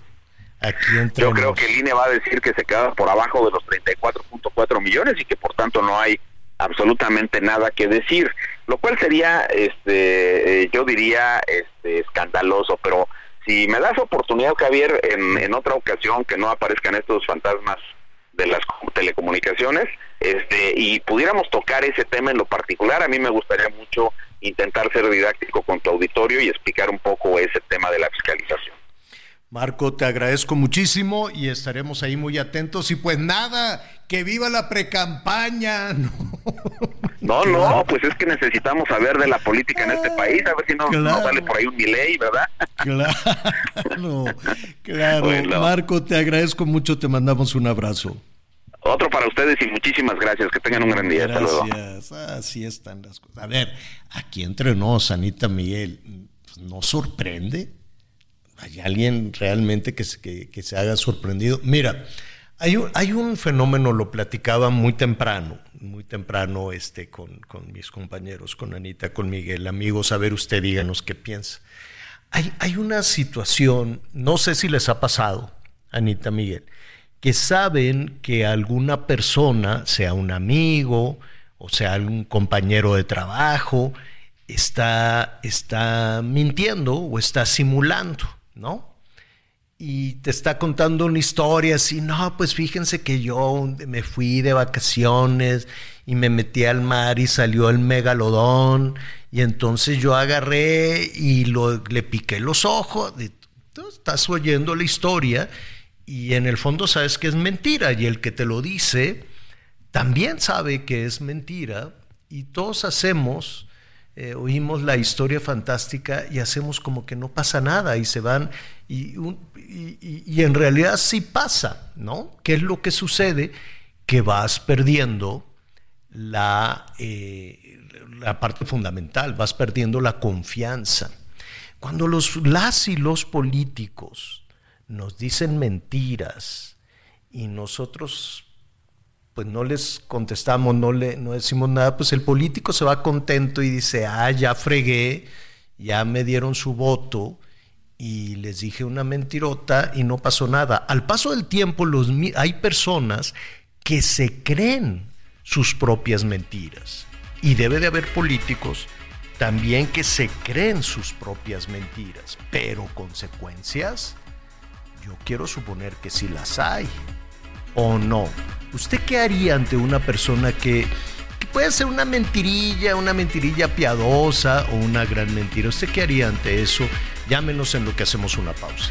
Aquí entre Yo creo que el INE va a decir que se queda por abajo de los 34.4 millones y que por tanto no hay absolutamente nada que decir, lo cual sería, este, eh, yo diría, este, escandaloso, pero si me das oportunidad, Javier, en, en otra ocasión que no aparezcan estos fantasmas de las telecomunicaciones, este, y pudiéramos tocar ese tema en lo particular, a mí me gustaría mucho intentar ser didáctico con tu auditorio y explicar un poco ese tema de la fiscalización. Marco, te agradezco muchísimo y estaremos ahí muy atentos. Y pues nada, que viva la precampaña. No, no, pues es que necesitamos saber de la política en este país, a ver si no nos sale por ahí un miley, ¿verdad? Claro, claro. Marco, te agradezco mucho, te mandamos un abrazo. Otro para ustedes y muchísimas gracias. Que tengan un gran día. Gracias. Así están las cosas. A ver, aquí entre nos, Anita Miguel, pues, ¿no sorprende? ¿Hay alguien realmente que se, que, se haga sorprendido? Mira, hay un, hay un, fenómeno, lo platicaba muy temprano, muy temprano este, con, con, mis compañeros, con Anita, con Miguel, amigos, a ver usted díganos qué piensa. Hay, hay una situación, no sé si les ha pasado, Anita Miguel, que saben que alguna persona, sea un amigo o sea algún compañero de trabajo, está, está mintiendo o está simulando. ¿No? Y te está contando una historia así, no, pues fíjense que yo me fui de vacaciones y me metí al mar y salió el megalodón y entonces yo agarré y lo, le piqué los ojos. Estás oyendo la historia y en el fondo sabes que es mentira y el que te lo dice también sabe que es mentira y todos hacemos eh, oímos la historia fantástica y hacemos como que no pasa nada y se van y, en realidad sí pasa, ¿no? ¿Qué es lo que sucede? Que vas perdiendo la, eh, la parte fundamental, vas perdiendo la confianza. Cuando los, las y los políticos nos dicen mentiras y nosotros pues no les contestamos, no le no decimos nada, pues el político se va contento y dice, ah, ya fregué, ya me dieron su voto y les dije una mentirota y no pasó nada. Al paso del tiempo los, hay personas que se creen sus propias mentiras y debe de haber políticos también que se creen sus propias mentiras, pero consecuencias, yo quiero suponer que sí las hay o no. ¿Usted qué haría ante una persona que, puede ser una mentirilla, una mentirilla piadosa o una gran mentira? ¿Usted qué haría ante eso? Llámenos en lo que hacemos una pausa.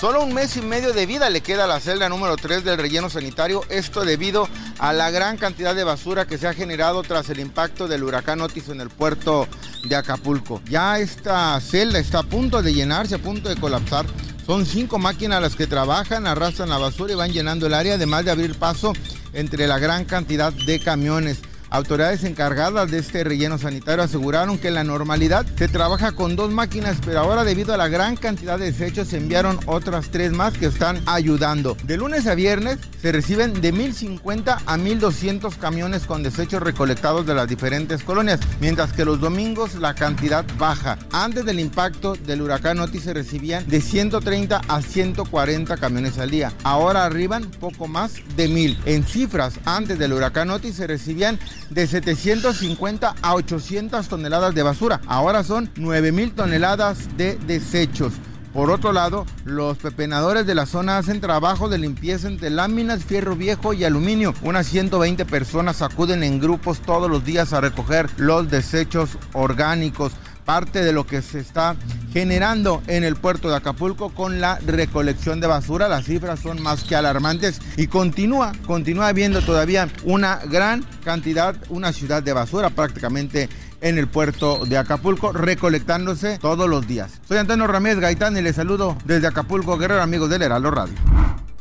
Solo un mes y medio de vida le queda a la celda número 3 del relleno sanitario, esto debido a la gran cantidad de basura que se ha generado tras el impacto del huracán Otis en el puerto de Acapulco. Ya esta celda está a punto de llenarse, a punto de colapsar. Son cinco máquinas las que trabajan, arrastran la basura y van llenando el área, además de abrir paso entre la gran cantidad de camiones. Autoridades encargadas de este relleno sanitario aseguraron que en la normalidad se trabaja con dos máquinas, pero ahora debido a la gran cantidad de desechos se enviaron otras tres más que están ayudando. De lunes a viernes se reciben de 1050 a 1200 camiones con desechos recolectados de las diferentes colonias, mientras que los domingos la cantidad baja. Antes del impacto del huracán Otis se recibían de 130 a 140 camiones al día. Ahora arriban poco más de 1000. En cifras, antes del huracán Otis se recibían de 750 a 800 toneladas de basura. Ahora son 9000 toneladas de desechos. Por otro lado, los pepenadores de la zona hacen trabajo de limpieza entre láminas, fierro viejo y aluminio. Unas 120 personas acuden en grupos todos los días a recoger los desechos orgánicos parte de lo que se está generando en el puerto de Acapulco con la recolección de basura. Las cifras son más que alarmantes y continúa, continúa habiendo todavía una gran cantidad, una ciudad de basura prácticamente en el puerto de Acapulco, recolectándose todos los días. Soy Antonio Ramírez Gaitán y les saludo desde Acapulco, Guerrero, amigos del Heraldo Radio.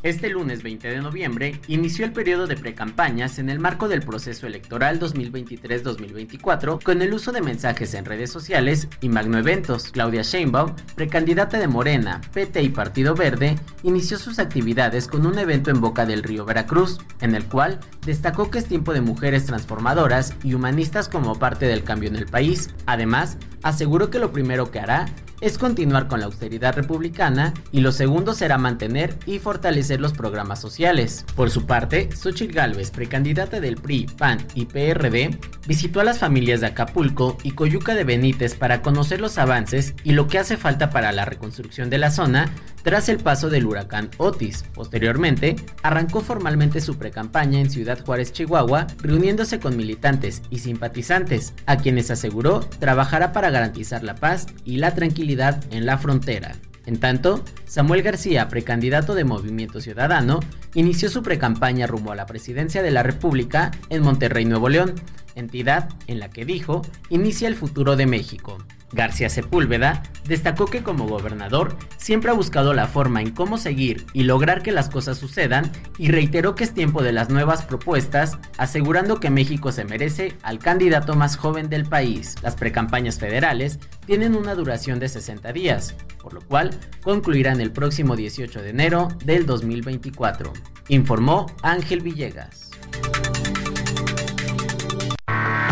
Este lunes 20 de noviembre inició el periodo de precampañas en el marco del proceso electoral 2023-2024 con el uso de mensajes en redes sociales y magnoeventos. Claudia Sheinbaum, precandidata de Morena, PT y Partido Verde, inició sus actividades con un evento en Boca del Río Veracruz, en el cual destacó que es tiempo de mujeres transformadoras y humanistas como parte del cambio en el país. Además, aseguró que lo primero que hará es continuar con la austeridad republicana y lo segundo será mantener y fortalecer los programas sociales. Por su parte, Xochitl Gálvez, precandidata del PRI, PAN y PRD, visitó a las familias de Acapulco y Coyuca de Benítez para conocer los avances y lo que hace falta para la reconstrucción de la zona tras el paso del huracán Otis. Posteriormente, arrancó formalmente su precampaña en Ciudad Juárez, Chihuahua, reuniéndose con militantes y simpatizantes, a quienes aseguró trabajará para garantizar la paz y la tranquilidad en la frontera. En tanto, Samuel García, precandidato de Movimiento Ciudadano, inició su precampaña rumbo a la presidencia de la República en Monterrey, Nuevo León, entidad en la que dijo inicia el futuro de México. García Sepúlveda destacó que como gobernador siempre ha buscado la forma en cómo seguir y lograr que las cosas sucedan y reiteró que es tiempo de las nuevas propuestas, asegurando que México se merece al candidato más joven del país. Las precampañas federales tienen una duración de 60 días, por lo cual concluirán el próximo 18 de enero del 2024, informó Ángel Villegas.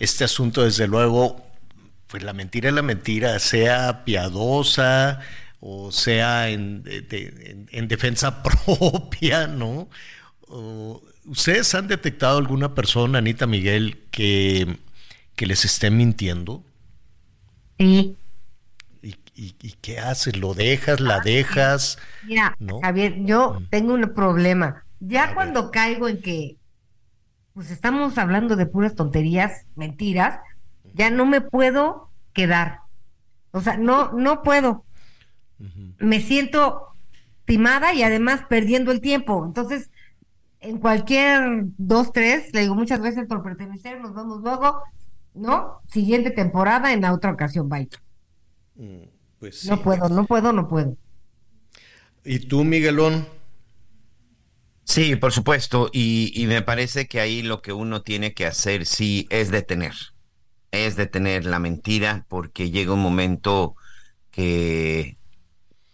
este asunto, desde luego, pues la mentira es la mentira, sea piadosa o sea en, defensa propia, ¿no? ¿Ustedes han detectado alguna persona, Anita Miguel, que, que les esté mintiendo? Sí. ¿Y, qué haces? ¿Lo dejas? ¿La dejas? Mira, Javier, yo mm. tengo un problema. Ya cuando caigo en que pues estamos hablando de puras tonterías, mentiras, ya no me puedo quedar. O sea, no, no puedo. Me siento timada y además perdiendo el tiempo. Entonces, en cualquier dos, tres, le digo muchas veces por pertenecer, nos vemos luego, ¿no? Siguiente temporada en la otra ocasión, bye. Mm, pues No puedo, no puedo, no puedo. ¿Y tú, Miguelón? Sí, por supuesto, y, me parece que ahí lo que uno tiene que hacer sí es detener, es detener la mentira, porque llega un momento que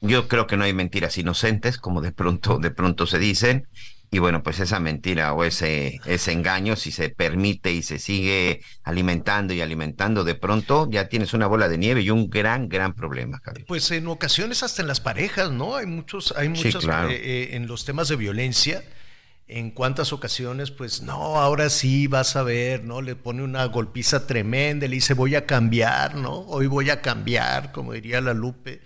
yo creo que no hay mentiras inocentes, como de pronto, de pronto se dicen, y bueno, pues esa mentira o ese, ese engaño, si se permite y se sigue alimentando y alimentando, de pronto ya tienes una bola de nieve y un gran, gran problema. Pues en ocasiones hasta en las parejas, ¿no? Hay muchos, hay muchos eh, eh, en los temas de violencia. En cuántas ocasiones, pues no, ahora sí vas a ver, ¿no? Le pone una golpiza tremenda, le dice voy a cambiar, ¿no? Hoy voy a cambiar, como diría la Lupe.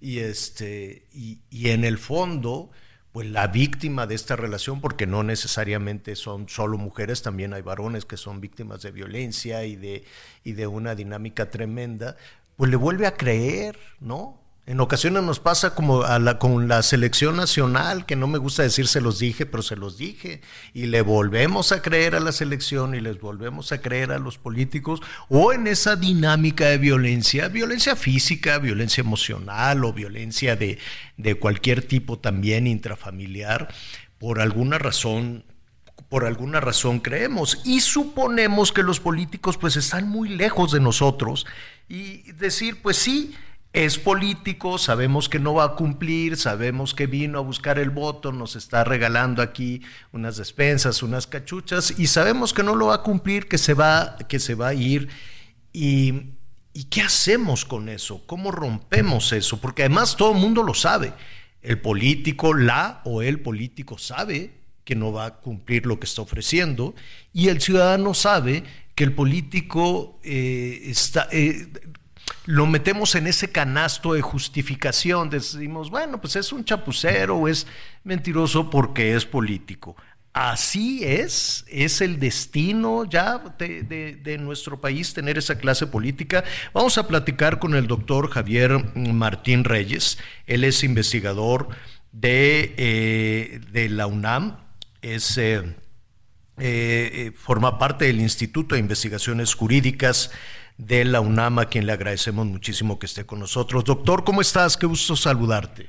Y este, y, y en el fondo, pues la víctima de esta relación, porque no necesariamente son solo mujeres, también hay varones que son víctimas de violencia y de, y de una dinámica tremenda, pues le vuelve a creer, ¿no? En ocasiones nos pasa como a la, con la selección nacional, que no me gusta decir se los dije, pero se los dije, y le volvemos a creer a la selección y les volvemos a creer a los políticos, o en esa dinámica de violencia, violencia física, violencia emocional o violencia de, de cualquier tipo también intrafamiliar, por alguna razón por alguna razón creemos y suponemos que los políticos pues están muy lejos de nosotros y decir pues sí, es político, sabemos que no va a cumplir, sabemos que vino a buscar el voto, nos está regalando aquí unas despensas, unas cachuchas, y sabemos que no lo va a cumplir, que se va, que se va a ir. Y, ¿Y qué hacemos con eso? ¿Cómo rompemos eso? Porque además todo el mundo lo sabe. El político, la o el político sabe que no va a cumplir lo que está ofreciendo y el ciudadano sabe que el político eh, está, eh, lo metemos en ese canasto de justificación. Decimos, bueno, pues es un chapucero o es mentiroso porque es político. Así es, es el destino ya de, nuestro país tener esa clase política. Vamos a platicar con el doctor Javier Martín Reyes. Él es investigador de, eh, de la UNAM, es, eh, eh, forma parte del Instituto de Investigaciones Jurídicas de la UNAM, a quien le agradecemos muchísimo que esté con nosotros. Doctor, ¿cómo estás? Qué gusto saludarte.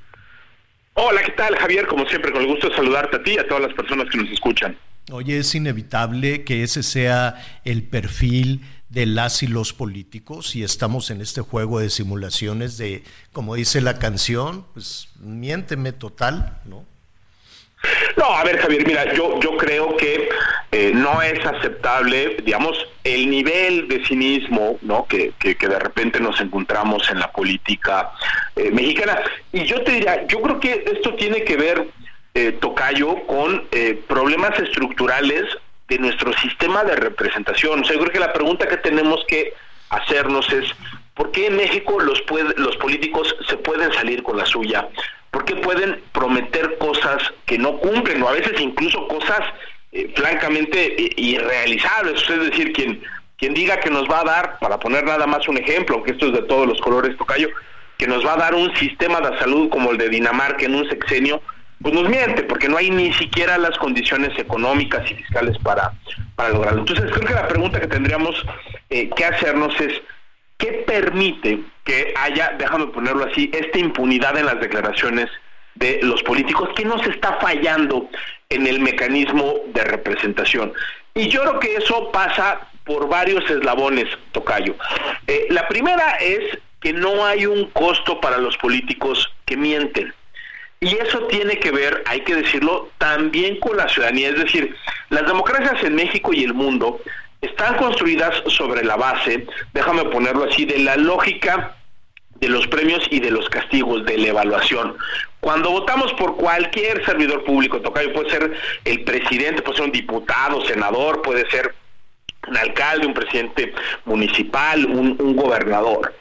Hola, ¿qué tal, Javier? Como siempre, con el gusto de saludarte a ti y a todas las personas que nos escuchan. Oye, es inevitable que ese sea el perfil de las y los políticos y estamos en este juego de simulaciones de, como dice la canción, pues miénteme total, ¿no? No, a ver Javier, mira, yo, yo creo que eh, no es aceptable, digamos, el nivel de cinismo ¿no? que, que, de repente nos encontramos en la política eh, mexicana. Y yo te diría, yo creo que esto tiene que ver, eh, Tocayo, con problemas estructurales de nuestro sistema de representación. O sea, yo creo que la pregunta que tenemos que hacernos es, ¿por qué en México los, los políticos se pueden salir con la suya? porque pueden prometer cosas que no cumplen o a veces incluso cosas eh, francamente irrealizables. Es decir, quien, quien diga que nos va a dar, para poner nada más un ejemplo, aunque esto es de todos los colores, Tocayo, que nos va a dar un sistema de salud como el de Dinamarca en un sexenio, pues nos miente, porque no hay ni siquiera las condiciones económicas y fiscales para, para lograrlo. Entonces creo que la pregunta que tendríamos eh, que hacernos es, ¿qué permite que haya, déjame ponerlo así, esta impunidad en las declaraciones de los políticos? ¿Qué nos está fallando en el mecanismo de representación? Y yo creo que eso pasa por varios eslabones, Tocayo. Eh, la primera es que no hay un costo para los políticos que mienten. Y eso tiene que ver, hay que decirlo, también con la ciudadanía. Es decir, las democracias en México y el mundo están construidas sobre la base, déjame ponerlo así, de la lógica de los premios y de los castigos, de la evaluación. Cuando votamos por cualquier servidor público, tocayo, puede ser el presidente, puede ser un diputado, senador, puede ser un alcalde, un presidente municipal, un, un gobernador.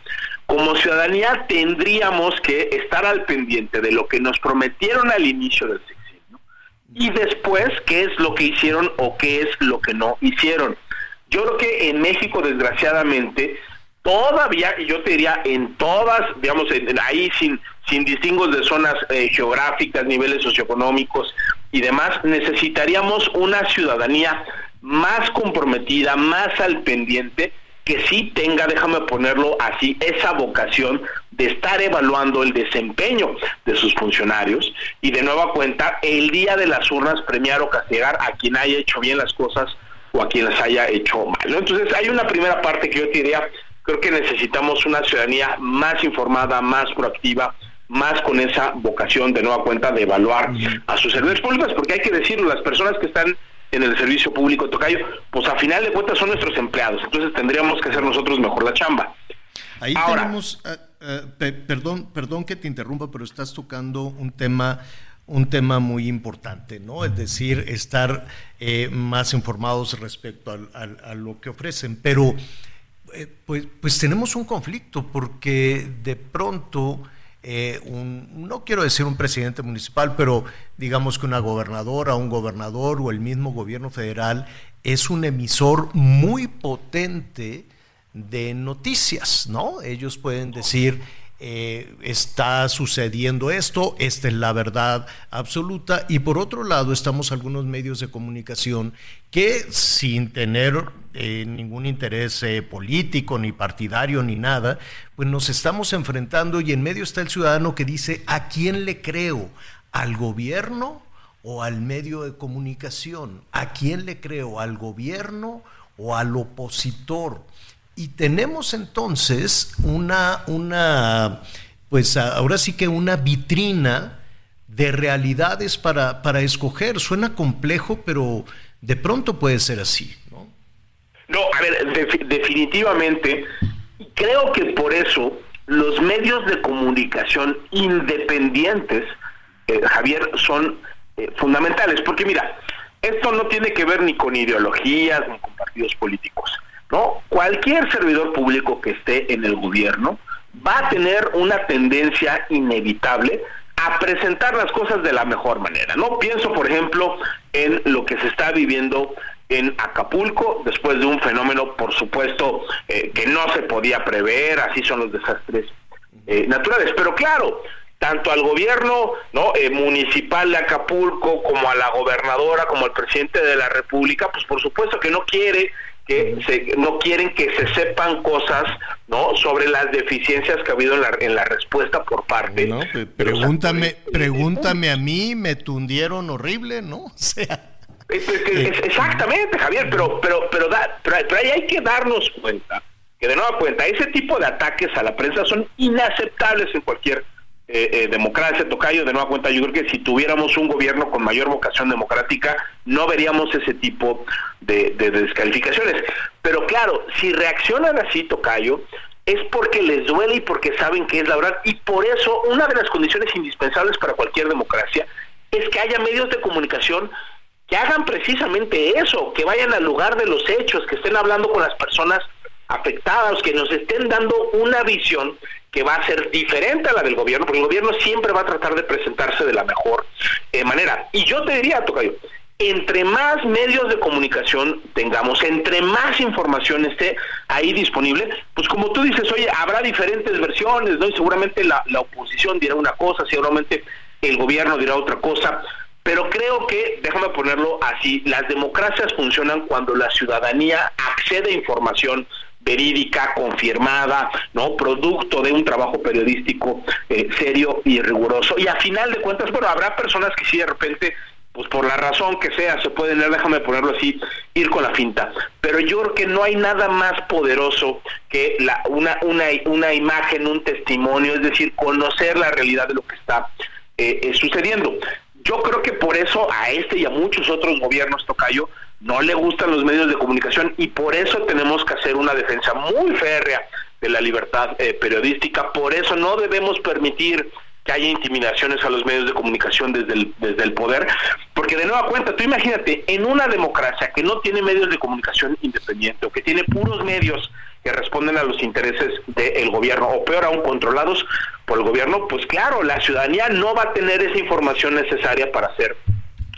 Como ciudadanía tendríamos que estar al pendiente de lo que nos prometieron al inicio del sexenio y después qué es lo que hicieron o qué es lo que no hicieron. Yo creo que en México, desgraciadamente, todavía, y yo te diría en todas, digamos, ahí sin, sin distingos de zonas eh, geográficas, niveles socioeconómicos y demás, necesitaríamos una ciudadanía más comprometida, más al pendiente, que sí tenga, déjame ponerlo así, esa vocación de estar evaluando el desempeño de sus funcionarios y de nueva cuenta, el día de las urnas premiar o castigar a quien haya hecho bien las cosas o a quien las haya hecho mal. Entonces hay una primera parte que yo te diría, creo que necesitamos una ciudadanía más informada, más proactiva, más con esa vocación de nueva cuenta de evaluar a sus servidores públicos, porque hay que decirlo, las personas que están en el servicio público Tocayo, pues a final de cuentas son nuestros empleados, entonces tendríamos que hacer nosotros mejor la chamba. Ahí tenemos, eh, eh, perdón, perdón que te interrumpa, pero estás tocando un tema un tema muy importante, ¿no? Es decir, estar eh, más informados respecto a, lo que ofrecen. Pero, pues, pues, tenemos un conflicto porque de pronto, eh, no quiero decir un presidente municipal, pero digamos que una gobernadora, un gobernador o el mismo gobierno federal es un emisor muy potente de noticias, ¿no? Ellos pueden decir eh, está sucediendo esto, esta es la verdad absoluta. Y por otro lado, estamos algunos medios de comunicación que sin tener eh, ningún interés eh, político, ni partidario, ni nada, pues nos estamos enfrentando y en medio está el ciudadano que dice, ¿a quién le creo? ¿Al gobierno o al medio de comunicación? ¿A quién le creo? ¿Al gobierno o al opositor? Y tenemos entonces una, una, pues ahora sí que una vitrina de realidades para, para escoger. Suena complejo, pero de pronto puede ser así, ¿no? No, a ver, definitivamente, creo que por eso los medios de comunicación independientes, eh, Javier, son eh, fundamentales, porque mira, esto no tiene que ver ni con ideologías ni con partidos políticos. ¿No? Cualquier servidor público que esté en el gobierno va a tener una tendencia inevitable a presentar las cosas de la mejor manera, ¿no? Pienso, por ejemplo, en lo que se está viviendo en Acapulco, después de un fenómeno, por supuesto, eh, que no se podía prever, así son los desastres eh, naturales. Pero claro, tanto al gobierno no eh, municipal de Acapulco como a la gobernadora como al presidente de la República pues por supuesto que no quiere que no quieren que se sepan cosas no sobre las deficiencias que ha habido en la, en la respuesta por parte no, pregúntame pregúntame a mí me tundieron horrible no o sea exactamente, Javier, pero pero pero, da, pero, ahí hay que darnos cuenta que de nueva cuenta ese tipo de ataques a la prensa son inaceptables en cualquier eh, eh, democracia, Tocayo, de nueva cuenta, yo creo que si tuviéramos un gobierno con mayor vocación democrática, no veríamos ese tipo de, descalificaciones. Pero claro, si reaccionan así, Tocayo, es porque les duele y porque saben que es la verdad. Y por eso, una de las condiciones indispensables para cualquier democracia es que haya medios de comunicación que hagan precisamente eso, que vayan al lugar de los hechos, que estén hablando con las personas afectadas, que nos estén dando una visión que va a ser diferente a la del gobierno, porque el gobierno siempre va a tratar de presentarse de la mejor eh, manera. Y yo te diría, Tocayo, entre más medios de comunicación tengamos, entre más información esté ahí disponible, pues como tú dices, oye, habrá diferentes versiones, ¿no? Y seguramente la, la oposición dirá una cosa, seguramente el gobierno dirá otra cosa, pero creo que, déjame ponerlo así, las democracias funcionan cuando la ciudadanía accede a información verídica, confirmada, ¿no? Producto de un trabajo periodístico eh, serio y riguroso. Y a final de cuentas, bueno, habrá personas que sí de repente pues por la razón que sea, se pueden, déjame ponerlo así, ir con la finta. Pero yo creo que no hay nada más poderoso que la, una, una, una imagen, un testimonio, es decir, conocer la realidad de lo que está eh, eh, sucediendo. Yo creo que por eso a este y a muchos otros gobiernos, Tocayo, no le gustan los medios de comunicación y por eso tenemos que hacer una defensa muy férrea de la libertad eh, periodística. Por eso no debemos permitir que haya intimidaciones a los medios de comunicación desde el, desde el poder, porque de nueva cuenta, tú imagínate, en una democracia que no tiene medios de comunicación independiente o que tiene puros medios que responden a los intereses del gobierno, o peor aún, controlados por el gobierno, pues claro, la ciudadanía no va a tener esa información necesaria para hacer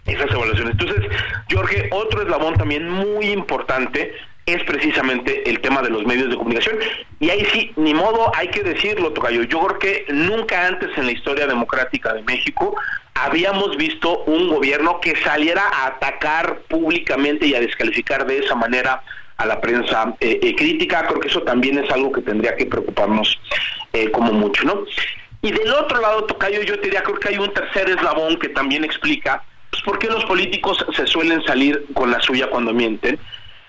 esas evaluaciones. Entonces, Jorge, otro eslabón también muy importante es precisamente el tema de los medios de comunicación. Y ahí sí, ni modo, hay que decirlo, Tocayo. Yo creo que nunca antes en la historia democrática de México habíamos visto un gobierno que saliera a atacar públicamente y a descalificar de esa manera a la prensa eh, eh, crítica. Creo que eso también es algo que tendría que preocuparnos eh, como mucho, ¿no? Y del otro lado, Tocayo, yo te diría, creo que hay un tercer eslabón que también explica pues, por qué los políticos se suelen salir con la suya cuando mienten,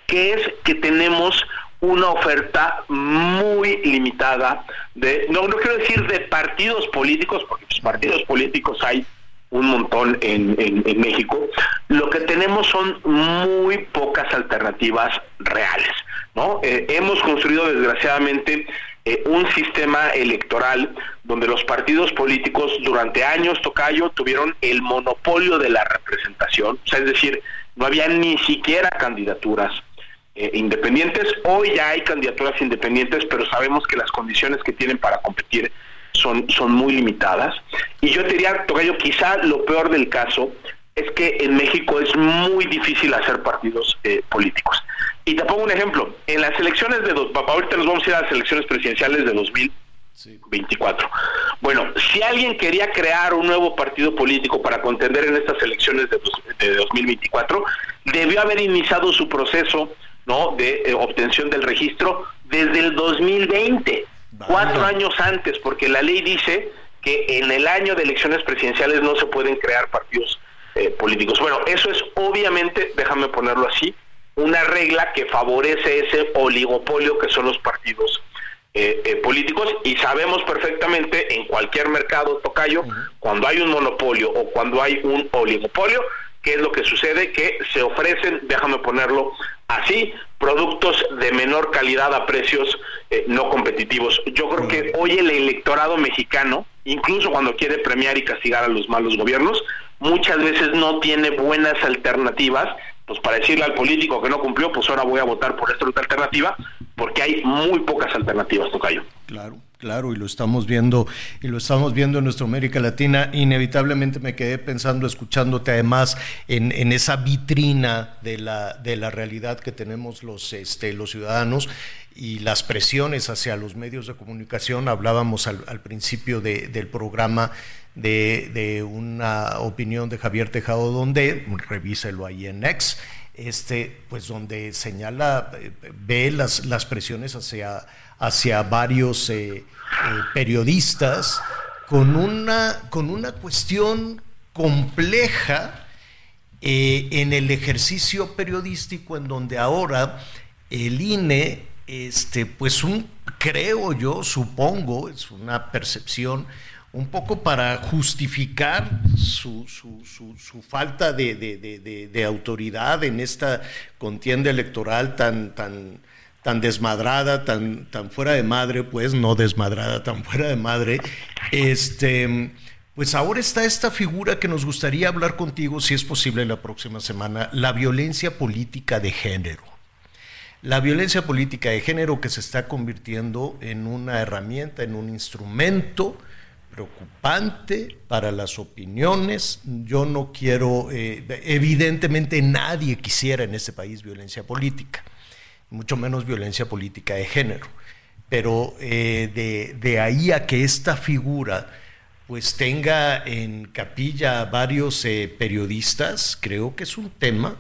que es que tenemos una oferta muy limitada de, no, no quiero decir de partidos políticos, porque los partidos políticos hay un montón en, en, México, lo que tenemos son muy pocas alternativas reales, ¿no? Eh, hemos construido desgraciadamente eh, un sistema electoral donde los partidos políticos durante años, Tocayo, tuvieron el monopolio de la representación, o sea, es decir, no había ni siquiera candidaturas eh, independientes. Hoy ya hay candidaturas independientes, pero sabemos que las condiciones que tienen para competir son, son muy limitadas. Y yo diría, Tocayo, quizá lo peor del caso es que en México es muy difícil hacer partidos eh, políticos. Y te pongo un ejemplo. En las elecciones de... Dos, ahorita nos vamos a ir a las elecciones presidenciales de 2024. Bueno, si alguien quería crear un nuevo partido político para contender en estas elecciones de, de 2024, debió haber iniciado su proceso no de eh, obtención del registro desde el 2020, cuatro años antes, porque la ley dice que en el año de elecciones presidenciales no se pueden crear partidos eh, políticos. Bueno, eso es obviamente, déjame ponerlo así, una regla que favorece ese oligopolio que son los partidos eh, eh, políticos y sabemos perfectamente en cualquier mercado tocayo, cuando hay un monopolio o cuando hay un oligopolio, ¿qué es lo que sucede? Que se ofrecen, déjame ponerlo así, productos de menor calidad a precios no competitivos. Yo creo que hoy el electorado mexicano, incluso cuando quiere premiar y castigar a los malos gobiernos, muchas veces no tiene buenas alternativas, pues para decirle al político que no cumplió, pues ahora voy a votar por esta otra alternativa, porque hay muy pocas alternativas, Tocayo. Claro, claro, y lo estamos viendo, y lo estamos viendo en nuestra América Latina. Inevitablemente me quedé pensando, escuchándote además en, en esa vitrina de la, de la realidad que tenemos los, este, los ciudadanos y las presiones hacia los medios de comunicación. Hablábamos al, principio de, del programa de, una opinión de Javier Tejado donde, revíselo ahí en X, este, pues donde señala, ve las, las presiones hacia, hacia varios eh, eh, periodistas con una, con una cuestión compleja eh, en el ejercicio periodístico en donde ahora el INE, este, pues un, creo yo, supongo, es una percepción, un poco para justificar su, su, falta de, de, autoridad en esta contienda electoral tan, tan, tan desmadrada, tan, tan fuera de madre, pues no desmadrada, tan fuera de madre, este, pues ahora está esta figura que nos gustaría hablar contigo, si es posible, la próxima semana, la violencia política de género. La violencia política de género que se está convirtiendo en una herramienta, en un instrumento preocupante para las opiniones. Yo no quiero, eh, evidentemente nadie quisiera en este país violencia política, mucho menos violencia política de género. Pero eh, de, de, ahí a que esta figura pues tenga en capilla varios eh, periodistas, creo que es un tema.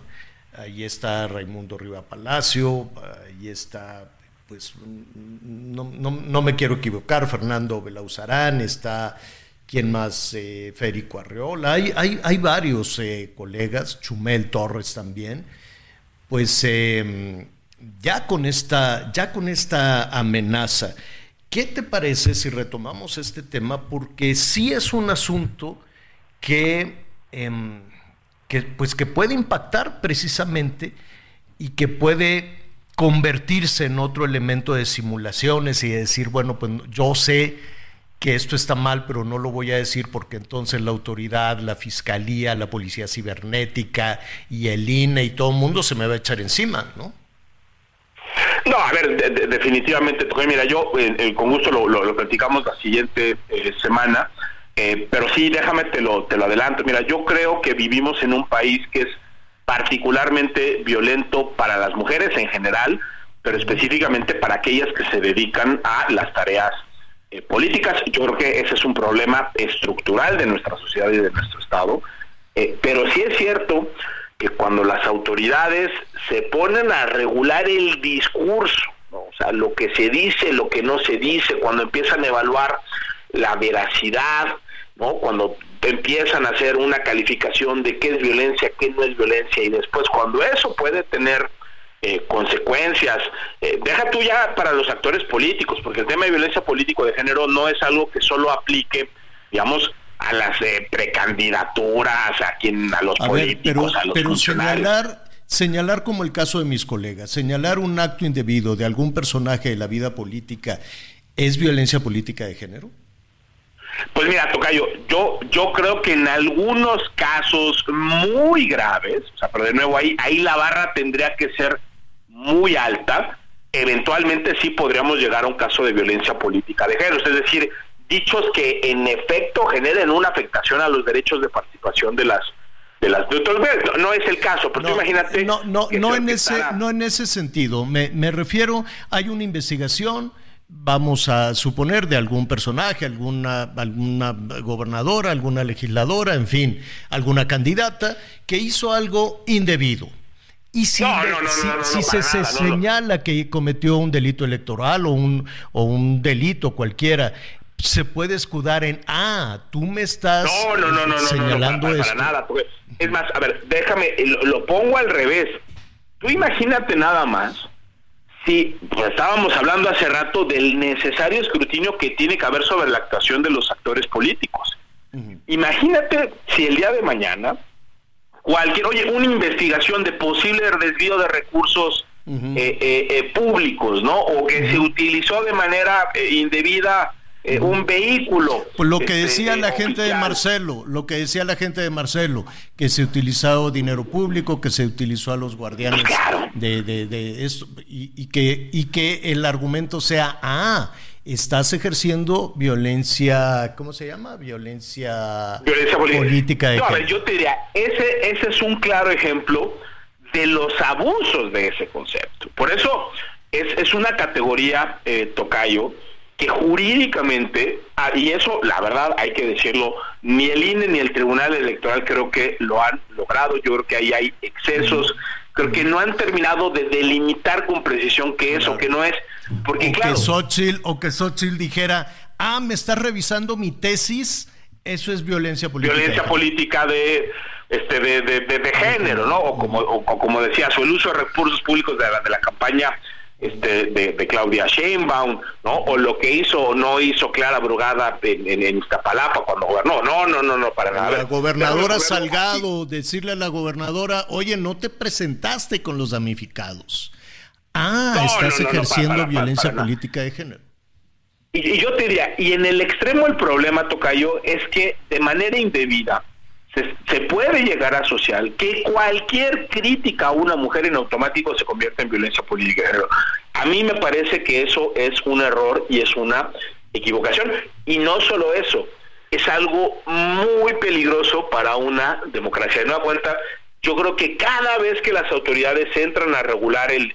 Ahí está Raimundo Riva Palacio, ahí está pues no, me quiero equivocar, Fernando Belauzarán, está quien más, eh, Federico Arreola, hay, hay, varios eh, colegas, Chumel Torres también, pues em, ya, con esta, ya con esta amenaza, ¿qué te parece si retomamos este tema? Porque sí es un asunto que, em, que, pues que puede impactar precisamente y que puede convertirse en otro elemento de simulaciones y decir, bueno, pues yo sé que esto está mal, pero no lo voy a decir porque entonces la autoridad, la fiscalía, la policía cibernética y el INE y todo el mundo se me va a echar encima, ¿no? No, a ver, definitivamente, mira, yo eh, con gusto lo, lo, platicamos la siguiente eh, semana, eh, pero sí, déjame te lo, te lo adelanto. Mira, yo creo que vivimos en un país que es particularmente violento para las mujeres en general, pero específicamente para aquellas que se dedican a las tareas eh, políticas. Yo creo que ese es un problema estructural de nuestra sociedad y de nuestro Estado. Eh, pero sí es cierto cuando las autoridades se ponen a regular el discurso, o sea, lo que se dice, lo que no se dice, cuando empiezan a evaluar la veracidad, ¿no? Cuando empiezan a hacer una calificación de qué es violencia, qué no es violencia, y después cuando eso puede tener eh, consecuencias, eh, deja tú ya para los actores políticos, porque el tema de violencia político de género no es algo que solo aplique, digamos, a las eh, precandidaturas, a quien, a los políticos, a los pero señalar señalar como el caso de mis colegas, señalar un acto indebido de algún personaje de la vida política, ¿es violencia política de género? Pues mira, Tocayo, yo, yo creo que en algunos casos muy graves, o sea, pero de nuevo ahí, ahí la barra tendría que ser muy alta, eventualmente sí podríamos llegar a un caso de violencia política de género, es decir, dichos que en efecto generen una afectación a los derechos de participación de las de las no, no es el caso, pero imagínate no no no en ese no en ese sentido, me, me refiero hay una investigación vamos a suponer, de algún personaje, alguna, alguna gobernadora, alguna legisladora, en fin, alguna candidata que hizo algo indebido. Y si, si, se, señala que cometió un delito electoral o un, o un delito cualquiera, se puede escudar en, ah, tú me estás señalando esto. nada, es más, a ver, déjame, lo pongo al revés. Tú imagínate nada más Sí, pues estábamos hablando hace rato del necesario escrutinio que tiene que haber sobre la actuación de los actores políticos. Imagínate si el día de mañana cualquier, oye, una investigación de posible desvío de recursos eh, eh, eh, públicos, ¿no? O que se utilizó de manera indebida eh, un vehículo. Pues lo que este, decía la gente de Marcelo, lo que decía la gente de Marcelo, que se utilizó dinero público, que se utilizó a los guardianes de, de, esto, y, que, y que el argumento sea, ah, estás ejerciendo violencia, ¿cómo se llama? Violencia, política. no, a ver, yo te diría, ese, ese es un claro ejemplo de los abusos de ese concepto. Por eso es, es una categoría, eh, Tocayo, que jurídicamente, ah, y eso la verdad hay que decirlo, ni el INE ni el Tribunal Electoral creo que lo han logrado, yo creo que ahí hay excesos, creo que no han terminado de delimitar con precisión qué es o qué no es, porque o claro... Que Xochitl, o que Xochitl dijera, ah, me estás revisando mi tesis, eso es violencia política. Violencia política de... este de, de, de, género, ¿no? O como, o, como decías, o el uso de recursos públicos de la, de la campaña este, de, Claudia Sheinbaum, ¿no? O lo que hizo o no hizo Clara Brugada en, en, Iztapalapa cuando gobernó. No, no, no, no, para nada. La gobernadora Salgado, decirle a la gobernadora, oye, no te presentaste con los damnificados. Ah, estás ejerciendo violencia política de género. Y, y, yo te diría, y en el extremo el problema, Tocayo, es que de manera indebida, se, puede llegar a asociar que cualquier crítica a una mujer en automático se convierte en violencia política. A mí me parece que eso es un error y es una equivocación. Y no solo eso, es algo muy peligroso para una democracia. De nueva cuenta, yo creo que cada vez que las autoridades entran a regular el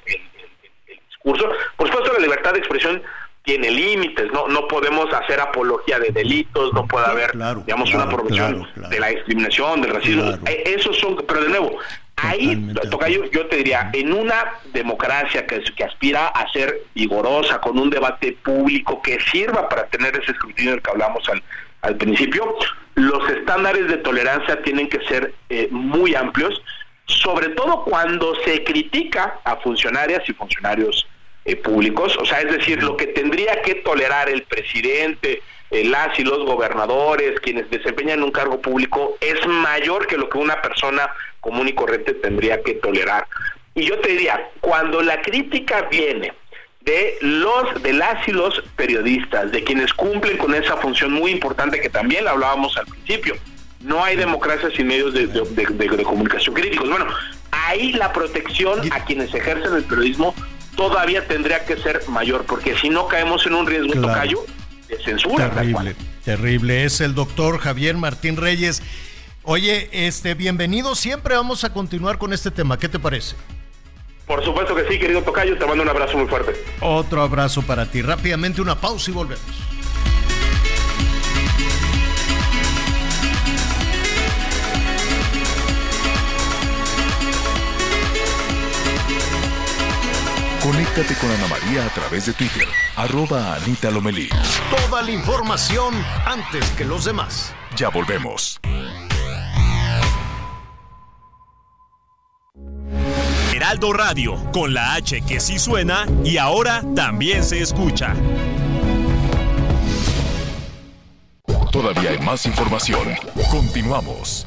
discurso, por supuesto la libertad de expresión tiene límites, no no podemos hacer apología de delitos, no puede haber, digamos, una promoción de la discriminación, del racismo. Eh, esos son, pero de nuevo, ahí, Tocayo, yo te diría, en una democracia que, que aspira a ser vigorosa, con un debate público que sirva para tener ese escrutinio del que hablamos al, al principio, los estándares de tolerancia tienen que ser eh, muy amplios, sobre todo cuando se critica a funcionarias y funcionarios eh, públicos, o sea, es decir, lo que tendría que tolerar el presidente, eh, las y los gobernadores, quienes desempeñan un cargo público, es mayor que lo que una persona común y corriente tendría que tolerar. Y yo te diría, cuando la crítica viene de los de las y los periodistas, de quienes cumplen con esa función muy importante que también la hablábamos al principio, no hay democracia sin medios de, de comunicación críticos. Bueno, ahí la protección a quienes ejercen el periodismo todavía tendría que ser mayor, porque si no caemos en un riesgo tocayo de censura. Terrible, terrible. Es el doctor Javier Martín Reyes. Oye, este, bienvenido. Siempre vamos a continuar con este tema. ¿Qué te parece? Por supuesto que sí, querido Tocayo. Te mando un abrazo muy fuerte. Otro abrazo para ti. Rápidamente una pausa y volvemos. Conéctate con Ana María a través de Twitter, arroba Anita Lomelí. Toda la información antes que los demás. Ya volvemos. Heraldo Radio, con la H que sí suena y ahora también se escucha. Todavía hay más información. Continuamos.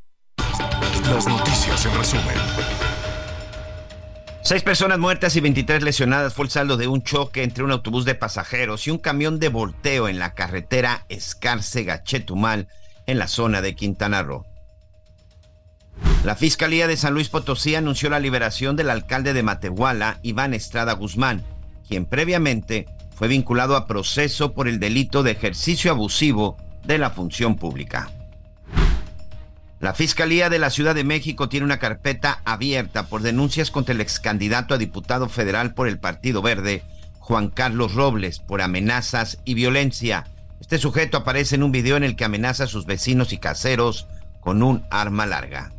Las noticias en resumen. Seis personas muertas y 23 lesionadas fue el saldo de un choque entre un autobús de pasajeros y un camión de volteo en la carretera Escárcega-Chetumal, en la zona de Quintana Roo. La Fiscalía de San Luis Potosí anunció la liberación del alcalde de Matehuala, Iván Estrada Guzmán, quien previamente fue vinculado a proceso por el delito de ejercicio abusivo de la función pública. La Fiscalía de la Ciudad de México tiene una carpeta abierta por denuncias contra el ex candidato a diputado federal por el Partido Verde, Juan Carlos Robles, por amenazas y violencia. Este sujeto aparece en un video en el que amenaza a sus vecinos y caseros con un arma larga.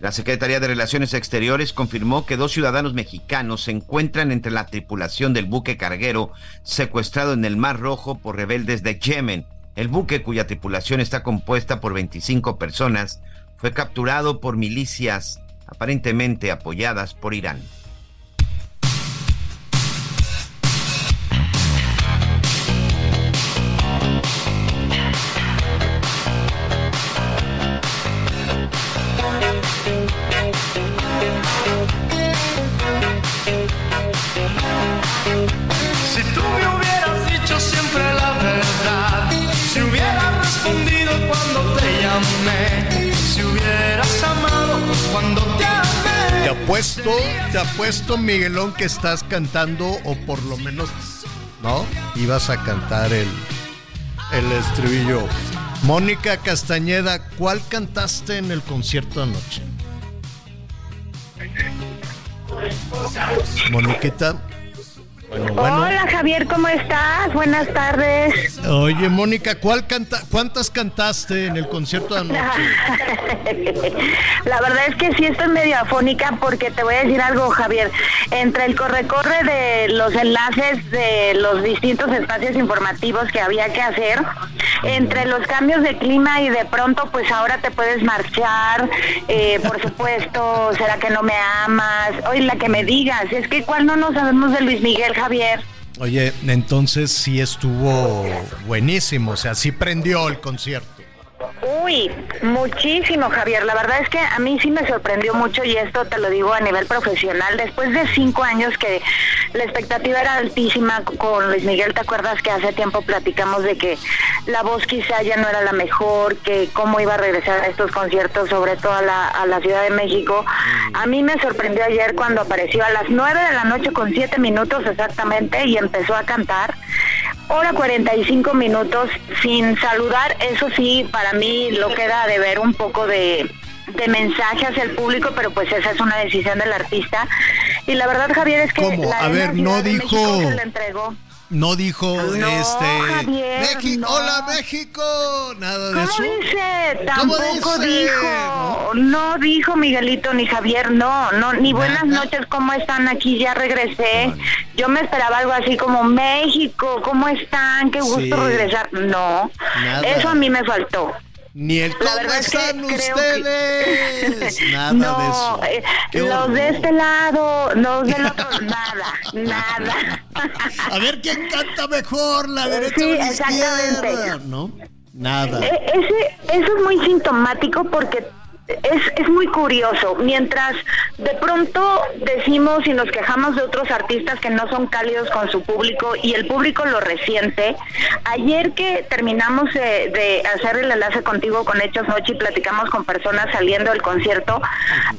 La Secretaría de Relaciones Exteriores confirmó que dos ciudadanos mexicanos se encuentran entre la tripulación del buque carguero secuestrado en el Mar Rojo por rebeldes de Yemen. El buque, cuya tripulación está compuesta por 25 personas, fue capturado por milicias aparentemente apoyadas por Irán. Apuesto, te apuesto, Miguelón, que estás cantando, o por lo menos, ¿no? Ibas a cantar el, el estribillo. Mónica Castañeda, ¿cuál cantaste en el concierto anoche? Moniquita. Hola Javier, ¿cómo estás? Buenas tardes. Oye, Mónica, ¿cuál canta ¿cuántas cantaste en el concierto de anoche? La verdad es que sí estoy medio afónica porque te voy a decir algo, Javier. Entre el corre-corre de los enlaces de los distintos espacios informativos que había que hacer, entre los cambios de clima y de pronto pues ahora te puedes marchar, eh, por supuesto, será que no me amas, oye, la que me digas, es que igual no nos sabemos de Luis Miguel Javier. Oye, entonces sí estuvo buenísimo, o sea, sí prendió el concierto. Uy, muchísimo, Javier. La verdad es que a mí sí me sorprendió mucho y esto te lo digo a nivel profesional. Después de cinco años que la expectativa era altísima con Luis Miguel, ¿te acuerdas que hace tiempo platicamos de que la voz quizá ya no era la mejor, que cómo iba a regresar a estos conciertos, sobre todo a la, a la Ciudad de México? A mí me sorprendió ayer cuando apareció a las nueve de la noche con siete minutos exactamente y empezó a cantar. Hora 45 minutos sin saludar, eso sí, para mí lo queda de ver un poco de, de mensaje hacia el público, pero pues esa es una decisión del artista. Y la verdad, Javier, es que... ¿Cómo? La A ver, no dijo- se entregó. No dijo No, este Javier, México, no. hola México, nada de ¿Cómo eso. dice? ¿Cómo Tampoco dice? dijo. No. dijo Miguelito ni Javier, no, no, ni buenas noches, ¿cómo están? Aquí ya regresé. Yo me esperaba algo así como México, ¿cómo están? Qué gusto Sí. regresar. No, Nada. eso a mí me faltó. Ni el cómo verdad es que están ustedes. Nada no, de eso. eh, Qué los horror. de este lado, los del otro, nada, nada. A ver quién canta mejor, la derecha Sí, o la izquierda. No, nada. E- Ese, eso es muy sintomático porque es, es muy curioso. Mientras de pronto decimos y nos quejamos de otros artistas que no son cálidos con su público y el público lo resiente, ayer que terminamos de, de hacer el enlace contigo con Hechos Noche y platicamos con personas saliendo del concierto,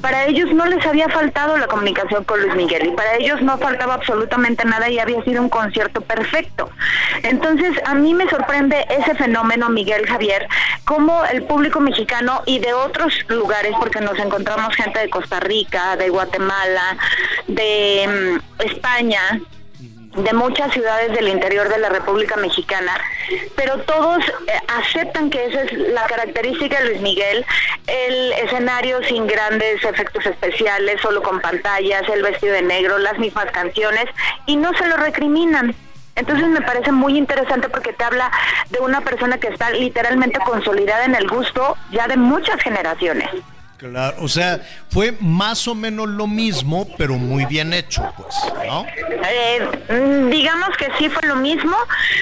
para ellos no les había faltado la comunicación con Luis Miguel y para ellos no faltaba absolutamente nada y había sido un concierto perfecto. Entonces, a mí me sorprende ese fenómeno, Miguel Javier, como el público mexicano y de otros lugares, porque nos encontramos gente de Costa Rica, de Guatemala, de mm, España, de muchas ciudades del interior de la República Mexicana, pero todos eh, aceptan que esa es la característica de Luis Miguel, el escenario sin grandes efectos especiales, solo con pantallas, el vestido de negro, las mismas canciones, y no se lo recriminan. Entonces me parece muy interesante porque te habla de una persona que está literalmente consolidada en el gusto ya de muchas generaciones. Claro, o sea, fue más o menos lo mismo, pero muy bien hecho, pues, ¿no? Eh, digamos que sí fue lo mismo,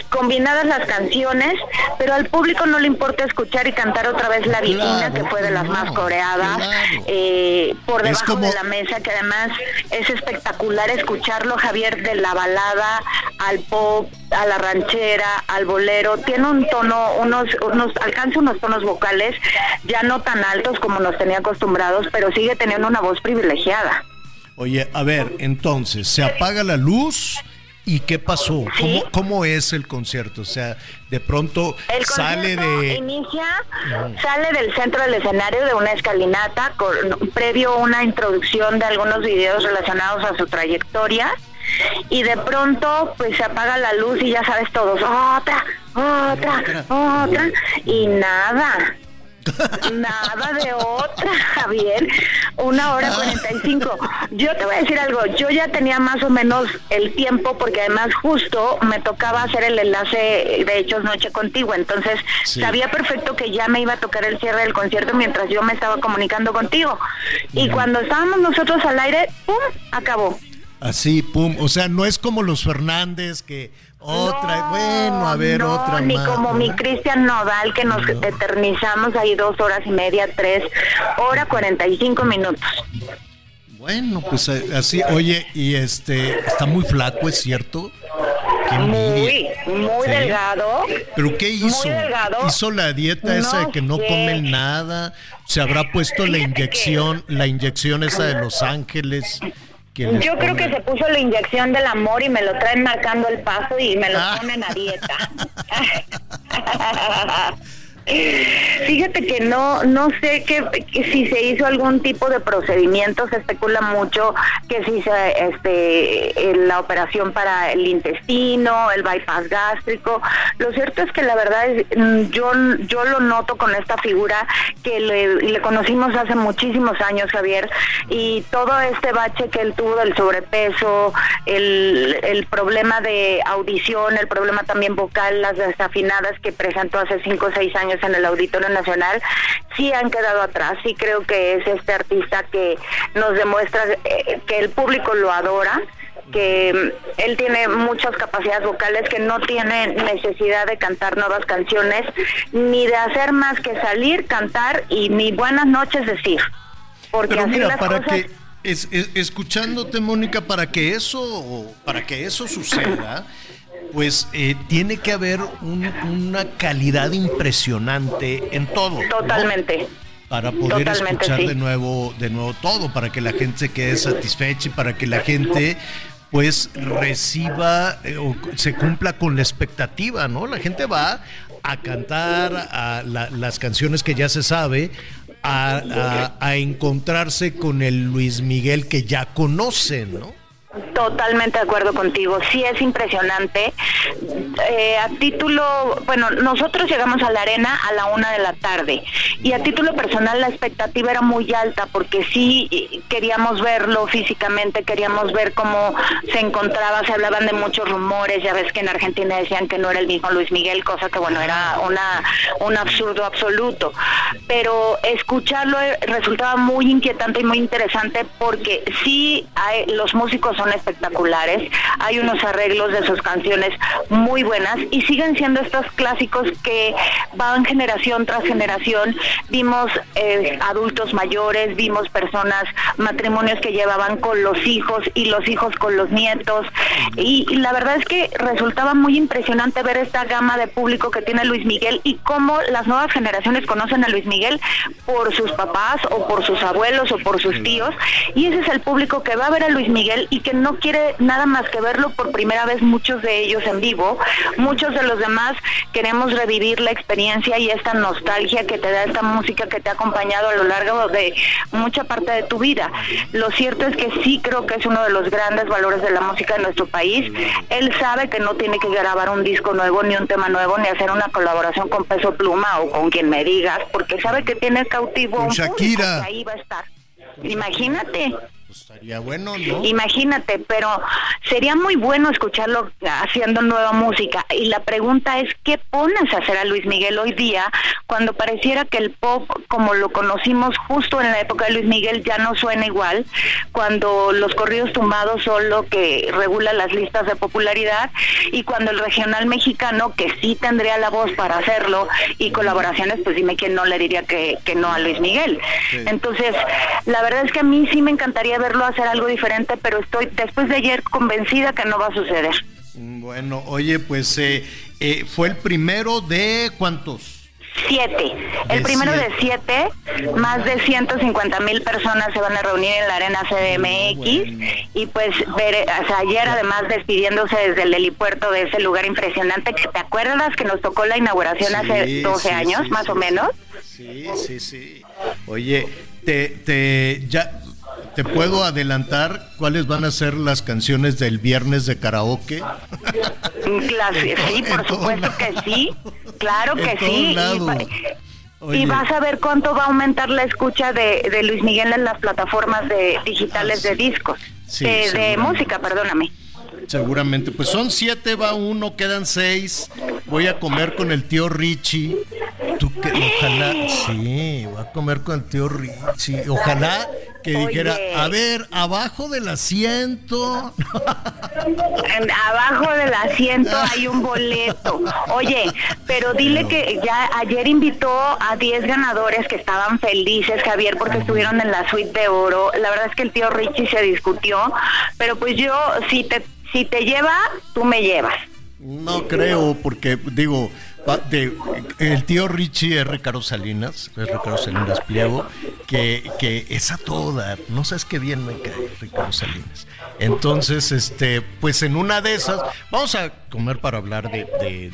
combinadas las canciones, pero al público no le importa escuchar y cantar otra vez La Divina, que fue de las más coreadas, eh, por debajo como- de la mesa, que además es espectacular escucharlo, Javier, de la balada al pop, a la ranchera, al bolero, tiene un tono, unos, unos, alcanza unos tonos vocales ya no tan altos como nos tenía acostumbrados, pero sigue teniendo una voz privilegiada. Oye, a ver, entonces, se apaga la luz y ¿qué pasó? ¿Cómo, cómo es el concierto? O sea, de pronto El sale de... inicia, sale del centro del escenario de una escalinata, con, previo una introducción de algunos videos relacionados a su trayectoria, y de pronto pues se apaga la luz y ya sabes todos, otra, otra, otra, y nada. Nada de otra, Javier. Una hora cuarenta y cinco. Yo te voy a decir algo. Yo ya tenía más o menos el tiempo porque además justo me tocaba hacer el enlace de Hechos Noche contigo. Entonces Sí. sabía perfecto que ya me iba a tocar el cierre del concierto mientras yo me estaba comunicando contigo. Y cuando estábamos nosotros al aire, ¡pum! Acabó. Así, pum. O sea, no es como los Fernández que otra, bueno, a ver, no, otra ni más. como mi Cristian Nodal que nos eternizamos ahí dos horas y media, tres, hora cuarenta y cinco minutos. Bueno, pues eh, así, oye, y este, está muy flaco, ¿es cierto? Muy, muy ¿Sí? delgado. ¿Pero qué hizo? Muy delgado. ¿Hizo la dieta esa de que no sé. come nada? ¿Se habrá puesto la inyección, la inyección esa de Los Ángeles? Yo creo que se puso la inyección del amor y me lo traen marcando el paso y me lo Ah. ponen a dieta. Fíjate que no no sé que, si se hizo algún tipo de procedimiento, se especula mucho que si se este la operación para el intestino, el bypass gástrico. Lo cierto es que la verdad es mm, yo yo lo noto con esta figura que le, conocimos hace muchísimos años, Javier, y todo este bache que él tuvo del sobrepeso, el, el problema de audición, el problema también vocal, las desafinadas que presentó hace cinco o seis años en el Auditorio Nacional, sí han quedado atrás. Sí creo que es este artista que nos demuestra eh, que el público lo adora que mm, él tiene muchas capacidades vocales, que no tiene necesidad de cantar nuevas canciones, ni de hacer más que salir, cantar y ni buenas noches decir. Porque Pero mira, para que es, escuchándote, Mónica, para que eso, para que eso suceda, pues eh, tiene que haber una calidad impresionante en todo. Totalmente. Para poder escuchar de nuevo, de nuevo todo, para que la gente se quede satisfecha y para que la gente pues reciba eh, o se cumpla con la expectativa, ¿no? La gente va a cantar a las canciones que ya se sabe, a, a, encontrarse con el Luis Miguel que ya conocen, ¿no? Totalmente de acuerdo contigo. Sí es impresionante. Eh, a título, bueno, nosotros llegamos a la arena a la una de la tarde y a título personal la expectativa era muy alta porque sí queríamos verlo físicamente, queríamos ver cómo se encontraba, se hablaban de muchos rumores, ya ves que en Argentina decían que no era el mismo Luis Miguel, cosa que bueno, era una un absurdo absoluto. Pero escucharlo resultaba muy inquietante y muy interesante porque sí los músicos son espectaculares, hay unos arreglos de sus canciones muy buenas y siguen siendo estos clásicos que van generación tras generación. Vimos eh, adultos mayores, vimos personas, matrimonios que llevaban con los hijos y los hijos con los nietos. Y, la verdad es que resultaba muy impresionante ver esta gama de público que tiene Luis Miguel y cómo las nuevas generaciones conocen a Luis Miguel por sus papás o por sus abuelos o por sus tíos. Y ese es el público que va a ver a Luis Miguel y que no quiere nada más que verlo por primera vez muchos de ellos en vivo, muchos de los demás queremos revivir la experiencia y esta nostalgia que te da esta música que te ha acompañado a lo largo de mucha parte de tu vida. Lo cierto es que sí creo que es uno de los grandes valores de la música de nuestro país. Él sabe que no tiene que grabar un disco nuevo, ni un tema nuevo, ni hacer una colaboración con Peso Pluma o con quien me digas, porque sabe que tiene cautivo un Shakira. ahí va a estar. Imagínate. Pues estaría bueno, ¿no? Imagínate, pero sería muy bueno escucharlo haciendo nueva música. Y la pregunta es, ¿qué pones a hacer a Luis Miguel hoy día cuando pareciera que el pop, como lo conocimos justo en la época de Luis Miguel, ya no suena igual? Cuando los corridos tumbados son lo que regula las listas de popularidad y cuando el regional mexicano, que sí tendría la voz para hacerlo y colaboraciones, pues dime quién no le diría que, que no a Luis Miguel. Entonces, la verdad es que a mí sí me encantaría verlo hacer algo diferente, pero estoy después de ayer convencida que no va a suceder. Bueno, oye, pues eh, eh, fue el primero de cuántos? Siete. El primero de siete, más de 150 mil personas se van a reunir en la Arena CDMX y pues ver, ayer además despidiéndose desde el helipuerto de ese lugar impresionante, que te acuerdas que nos tocó la inauguración hace 12 años, más o menos. Sí, sí, sí. Oye, te, te, ya, ¿Te puedo adelantar cuáles van a ser las canciones del viernes de karaoke? Claro, sí, por supuesto que sí. Claro que sí. Y, vas a ver cuánto va a aumentar la escucha de, Luis Miguel en las plataformas de digitales de discos, de música, perdóname. Seguramente, pues son siete, va uno, quedan seis. Voy a comer con el tío Richie. Tú que, ojalá, sí, voy a comer con el tío Richie. Ojalá que dijera, a ver, abajo del asiento. abajo del asiento hay un boleto. Oye, pero dile que ya ayer invitó a 10 ganadores que estaban felices, Javier, porque estuvieron en la suite de oro. La verdad es que el tío Richie se discutió, pero pues yo, si te, si te lleva, tú me llevas. No creo, porque digo, el tío Richie es Ricardo Salinas, es Ricardo Salinas Pliego, que, que es a no sabes qué bien me cae Ricardo Salinas. Entonces, este, pues en una de esas, vamos a comer para hablar de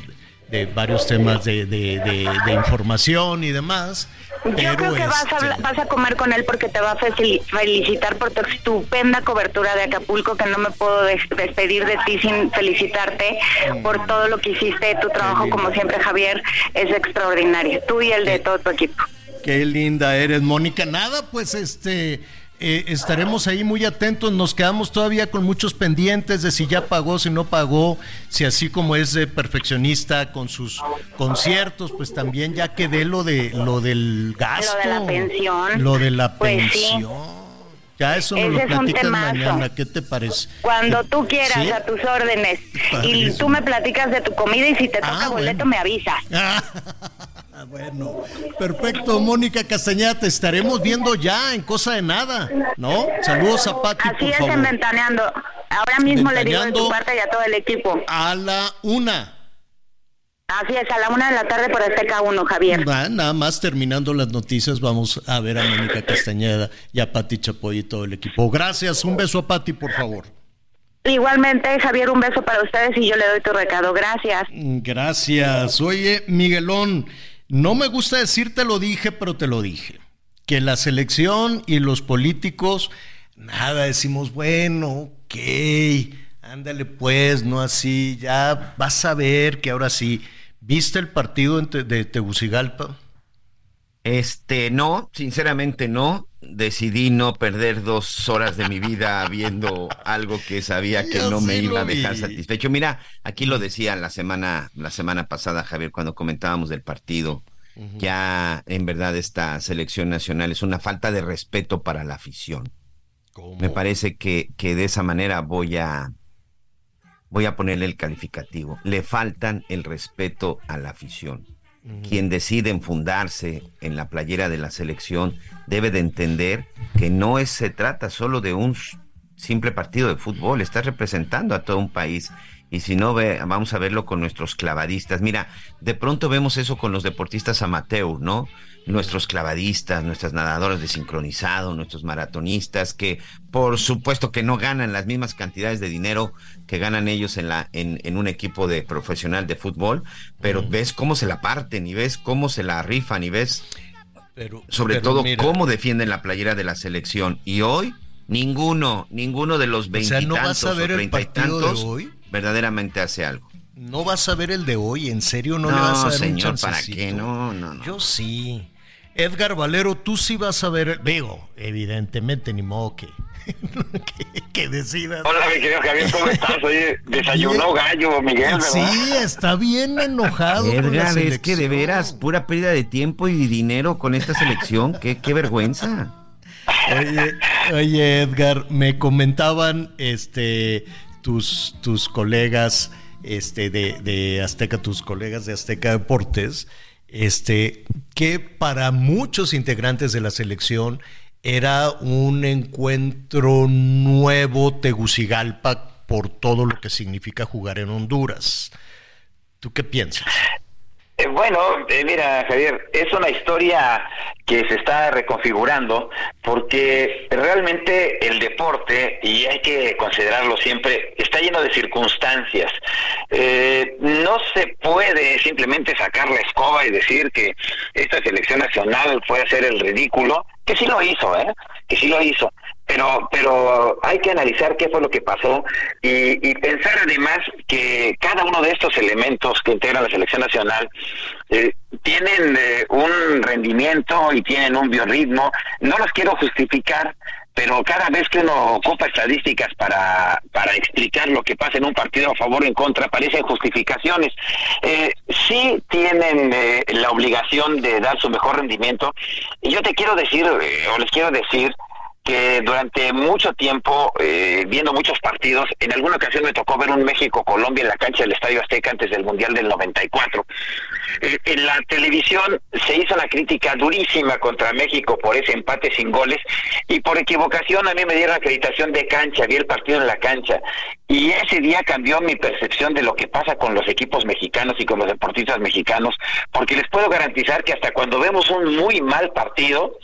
varios temas de, de, de, información y demás. Yo creo que vas, a, este vas a comer con él porque te va a felicitar por tu estupenda cobertura de Acapulco, que no me puedo despedir de ti sin felicitarte por todo lo que hiciste. Tu trabajo, como siempre, Javier, es extraordinario. Tú y el de todo tu equipo. Qué linda eres, Mónica. Nada, pues este eh, estaremos ahí muy atentos, nos quedamos todavía con muchos pendientes de si ya pagó, si no pagó, si así como es perfeccionista con sus conciertos, pues también ya quedé lo de lo del gasto, lo de la pensión, lo de la pues pensión. Ya eso nos lo platicas mañana, ¿qué te parece? Cuando tú quieras, a tus órdenes. Y tú me platicas de tu comida y si te toca ah, boleto me avisas. Bueno, perfecto, Mónica Castañeda, te estaremos viendo ya en cosa de nada, ¿no? Saludos a Pati, Así es, en Ventaneando. Ahora mismo le digo de tu parte y a todo el equipo. A la una. Así es, a la una de la tarde por Azteca 1, Javier. nada más terminando las noticias, vamos a ver a Mónica Castañeda y a Pati Chapoy y todo el equipo. Gracias, un beso a Pati, por favor. Igualmente, Javier, un beso para ustedes y yo le doy tu recado. Gracias. Gracias. Oye, Miguelón. No me gusta decirte lo dije, pero te lo dije. Que la selección y los políticos, nada, decimos, bueno, ok, ándale pues, no así, ya vas a ver que ahora sí. ¿Viste el partido de Tegucigalpa? Este, no, sinceramente no. Decidí no perder dos horas de mi vida viendo algo que sabía que no me iba a dejar satisfecho. Mira, aquí lo decía la semana, la semana pasada, Javier, cuando comentábamos del partido. Ya en verdad esta selección nacional es una falta de respeto para la afición. Me parece que, que de esa manera voy a voy a ponerle el calificativo. Le faltan el respeto a la afición quien decide enfundarse en la playera de la selección debe de entender que no es, se trata solo de un simple partido de fútbol, estás representando a todo un país y si no ve, vamos a verlo con nuestros clavadistas. Mira, de pronto vemos eso con los deportistas amateur, ¿no? Nuestros clavadistas, nuestras nadadoras de sincronizado, nuestros maratonistas, que por supuesto que no ganan las mismas cantidades de dinero que ganan ellos en, la, en, en un equipo de profesional de fútbol, pero ves cómo se la parten y ves cómo se la rifan y ves sobre todo cómo defienden la playera de la selección. Y hoy ninguno, ninguno de los veintitantos o, treinta y tantos hoy? verdaderamente hace algo. No vas a ver el de hoy, en serio no, le vas a ver señor, ¿para qué? No, no, no. Yo sí. Edgar Valero, tú sí vas a ver, digo, evidentemente ni modo que, que, decidas. Hola, mi querido Javier, ¿cómo estás? Oye, desayunó gallo, Miguel, ¿verdad? Sí, está bien enojado. Edgar, es que de veras, pura pérdida de tiempo y dinero con esta selección, qué, qué vergüenza. Oye, oye, Edgar, me comentaban este tus, tus colegas este, de, de Azteca, tus colegas de Azteca Deportes, este, que para muchos integrantes de la selección era un encuentro nuevo Tegucigalpa por todo lo que significa jugar en Honduras. ¿Tú qué piensas? Eh, bueno, eh, mira, Javier, es una historia que se está reconfigurando porque realmente el deporte, y hay que considerarlo siempre, está lleno de circunstancias. Eh, no se puede simplemente sacar la escoba y decir que esta selección nacional puede hacer el ridículo, que sí lo hizo, ¿eh? que sí lo hizo pero pero hay que analizar qué fue lo que pasó y, pensar además que cada uno de estos elementos que integran la selección nacional eh, tienen eh, un rendimiento y tienen un biorritmo. No los quiero justificar, pero cada vez que uno ocupa estadísticas para, para explicar lo que pasa en un partido a favor o en contra, aparecen justificaciones. Eh, sí tienen eh, la obligación de dar su mejor rendimiento. Y yo te quiero decir, o les quiero decir, que durante mucho tiempo, eh, viendo muchos partidos, en alguna ocasión me tocó ver un México-Colombia en la cancha del Estadio Azteca antes del Mundial del 94. Eh, en la televisión se hizo una crítica durísima contra México por ese empate sin goles y por equivocación a mí me dieron acreditación de cancha, vi el partido en la cancha y ese día cambió mi percepción de lo que pasa con los equipos mexicanos y con los deportistas mexicanos, porque les puedo garantizar que hasta cuando vemos un muy mal partido,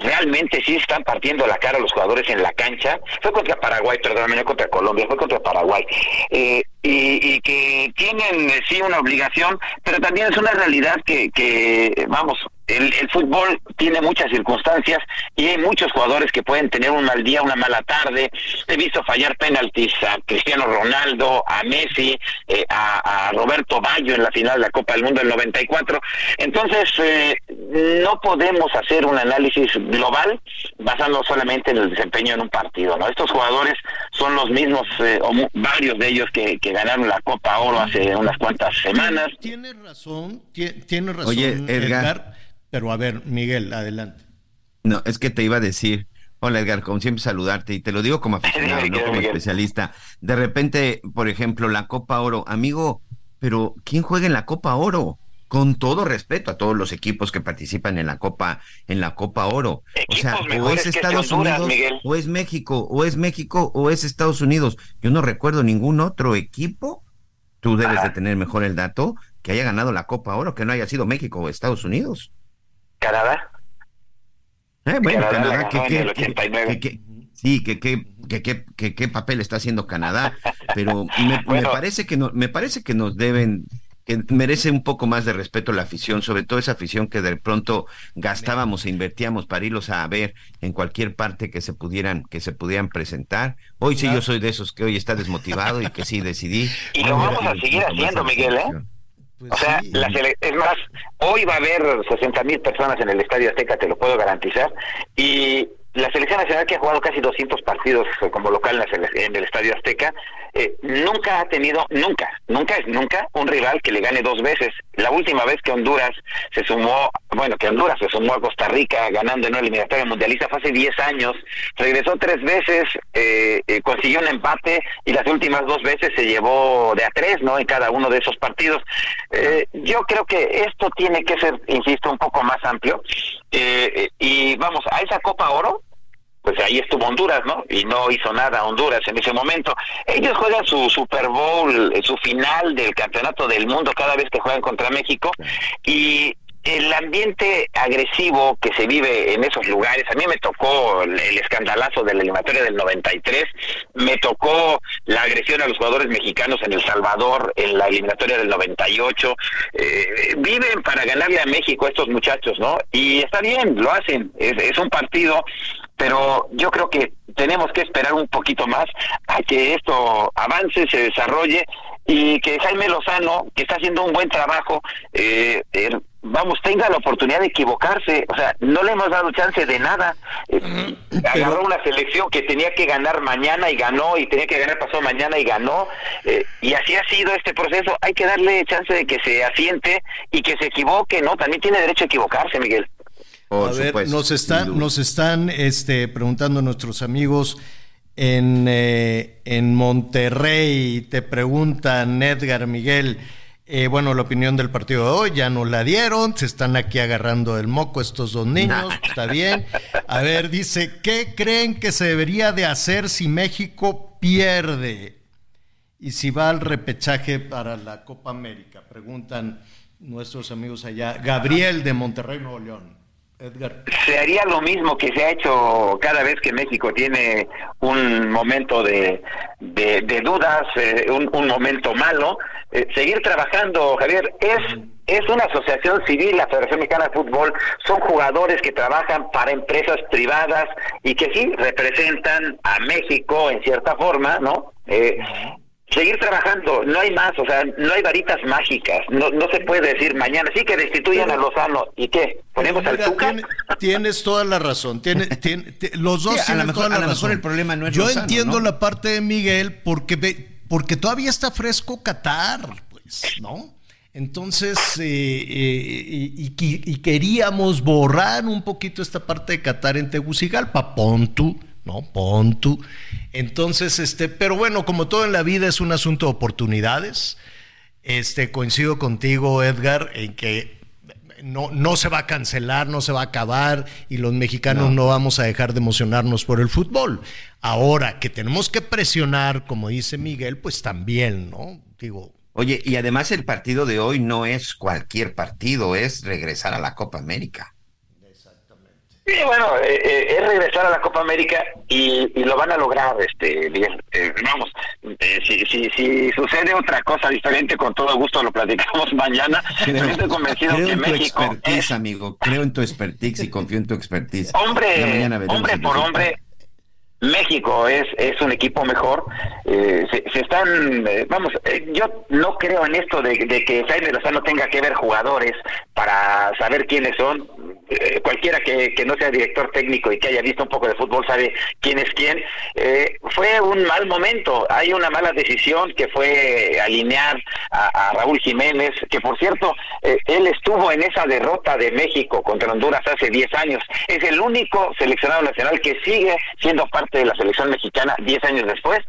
realmente sí están partiendo la cara los jugadores en la cancha. Fue contra Paraguay, perdóname, no contra Colombia, fue contra Paraguay. Eh, y, y, que tienen eh, sí una obligación, pero también es una realidad que, que vamos, el, el, fútbol tiene muchas circunstancias y hay muchos jugadores que pueden tener un mal día, una mala tarde. He visto fallar penaltis a Cristiano Ronaldo, a Messi, eh, a, a, Roberto Bayo en la final de la Copa del Mundo del 94. Entonces, eh, no podemos hacer un análisis global basándonos solamente en el desempeño en un partido. ¿no? Estos jugadores son los mismos, eh, o varios de ellos que, que, ganaron la Copa Oro hace unas cuantas semanas. Tiene razón, tiene razón, Oye, Edgar, Edgar pero a ver, Miguel, adelante. No, es que te iba a decir, hola Edgar, como siempre saludarte, y te lo digo como aficionado, no como especialista. De repente, por ejemplo, la Copa Oro, amigo, pero ¿quién juega en la Copa Oro? Con todo respeto a todos los equipos que participan en la Copa, en la Copa Oro. Equipos o sea, o es Estados Honduras, Unidos, Miguel. o es México, o es México, o es Estados Unidos. Yo no recuerdo ningún otro equipo, tú debes Ajá. de tener mejor el dato, que haya ganado la Copa Oro, que no haya sido México o Estados Unidos. Canadá. Eh, bueno, Canadá que, en que- el 89. que- sí, que que, que, que, que- qué papel está haciendo Canadá, pero me, me parece que no, me parece que nos deben, que merece un poco más de respeto la afición, sobre todo esa afición que de pronto gastábamos e invertíamos para irlos a ver en cualquier parte que se pudieran, que se pudieran presentar. Hoy sí yo soy de esos que hoy está desmotivado y que sí decidí. Y lo vamos a ir seguir haciendo, Miguel, ¿eh? Pues O sea, sí. la sele- es más, hoy va a haber 60 mil personas en el Estadio Azteca, te lo puedo garantizar, y la selección nacional que ha jugado casi 200 partidos como local en, el Estadio Azteca, eh, nunca ha tenido, nunca, nunca es nunca un rival que le gane dos veces. La última vez que Honduras se sumó, bueno, que Honduras se sumó a Costa Rica ganando en una eliminatoria mundialista fue hace 10 años, regresó tres veces, eh, eh, consiguió un empate y las últimas dos veces se llevó de a tres, ¿no? En cada uno de esos partidos. Eh, yo creo que esto tiene que ser, insisto, un poco más amplio. Eh, y vamos, a esa Copa Oro, pues ahí estuvo Honduras, ¿no? Y no hizo nada Honduras en ese momento. Ellos juegan su Super Bowl, eh, su final del Campeonato del Mundo cada vez que juegan contra México y el ambiente agresivo que se vive en esos lugares, a mí me tocó el, el escandalazo de la eliminatoria del 93, me tocó la agresión a los jugadores mexicanos en El Salvador en la eliminatoria del 98, eh, viven para ganarle a México estos muchachos, ¿no? Y está bien, lo hacen, es, es un partido pero yo creo que tenemos que esperar un poquito más a que esto avance, se desarrolle y que Jaime Lozano, que está haciendo un buen trabajo, eh, eh, vamos, tenga la oportunidad de equivocarse. O sea, no le hemos dado chance de nada. Eh, agarró una selección que tenía que ganar mañana y ganó, y tenía que ganar pasado mañana y ganó. eh, y así ha sido este proceso. Hay que darle chance de que se asiente y que se equivoque, ¿no? También tiene derecho a equivocarse, Miguel. Por a ver, nos están, nos están este, preguntando nuestros amigos en, eh, en Monterrey, te preguntan Edgar Miguel, eh, bueno, la opinión del partido de hoy, ya no la dieron, se están aquí agarrando el moco estos dos niños, está bien. A ver, dice, ¿qué creen que se debería de hacer si México pierde? Y si va al repechaje para la Copa América, preguntan nuestros amigos allá. Gabriel de Monterrey, Nuevo León. Edgar. se haría lo mismo que se ha hecho cada vez que México tiene un momento de, de, de dudas, eh, un, un momento malo. Eh, seguir trabajando, Javier, es es una asociación civil, la Federación Mexicana de Fútbol, son jugadores que trabajan para empresas privadas y que sí representan a México en cierta forma, ¿no? Eh, seguir trabajando, no hay más, o sea, no hay varitas mágicas, no, no se puede decir mañana, sí que destituyan a Lozano, ¿y qué? ¿Ponemos al Tuca? tiene- tienes toda la razón. Tiene, tiene- te- los dos Sí, a tienen lo mejor- toda la a lo mejor razón. el problema no es Yo Lozano, entiendo ¿no? la parte de Miguel porque ve- porque todavía está fresco Qatar, pues, ¿no? Entonces, eh, eh, y, y qui- y queríamos borrar un poquito esta parte de Qatar en Tegucigalpa, pon tú, ¿no? Pon tú. Entonces, este, pero bueno, como todo en la vida es un asunto de oportunidades. Este, coincido contigo, Edgar, en que no, no se va a cancelar, no se va a acabar y los mexicanos no. vamos a dejar de emocionarnos por el fútbol. Ahora que tenemos que presionar, como dice Miguel, pues también, ¿no? Digo. Oye, y además el partido de hoy no es cualquier partido, es regresar a la Copa América. Sí, bueno, eh, eh, es regresar a la Copa América y, y lo van a lograr, este, bien. Eh, vamos, eh, si, si, si sucede otra cosa diferente, con todo gusto lo platicamos mañana. Creo, Estoy convencido creo que en tu México expertise, amigo. Creo en tu expertise y confío en tu expertise. Hombre, hombre por hombre, México es, es un equipo mejor. Eh, se, están, eh, vamos, eh, yo no creo en esto de, de que Jaime Lozano tenga que ver jugadores para saber quiénes son. Eh, cualquiera que, que no sea director técnico y que haya visto un poco de fútbol sabe quién es quién. Fue un mal momento. Hay una mala decisión que fue alinear a, a Raúl Jiménez, que por cierto, él estuvo en esa derrota de México contra Honduras hace 10 años. Es el único seleccionado nacional que sigue siendo parte de la selección mexicana 10 años después.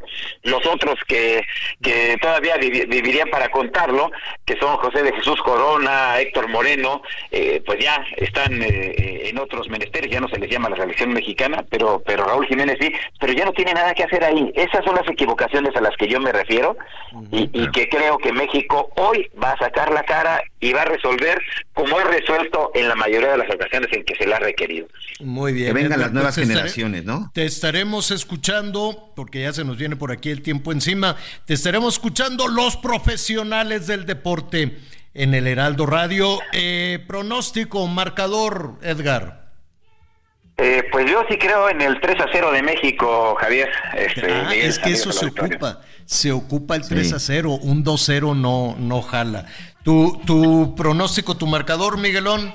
Los otros que, que todavía vivi- vivirían para contarlo, que son José de Jesús Corona, Héctor Moreno, eh, pues ya están eh, eh, en otros menesteres, ya no se les llama la selección mexicana, pero, pero Raúl Jiménez sí, pero ya no tiene nada que hacer ahí. Esas son las equivocaciones a las que yo me refiero y, y que creo que México hoy va a sacar la cara y va a resolver como es resuelto en la mayoría de las ocasiones en que se le ha requerido. Muy bien. Que vengan Edgar, las nuevas pues estaré- generaciones, ¿no? Te estaremos escuchando, porque ya se nos viene por aquí el tiempo encima, te estaremos escuchando los profesionales del deporte en el Heraldo Radio. Eh, pronóstico, marcador, Edgar. Eh, pues yo sí creo en el 3 a 0 de México, Javier. Este, Ah, Miguel, es que eso se ocupa, se ocupa el 3 a 0, un 2 0 no, no jala. ¿Tu, tu pronóstico, tu marcador, Miguelón?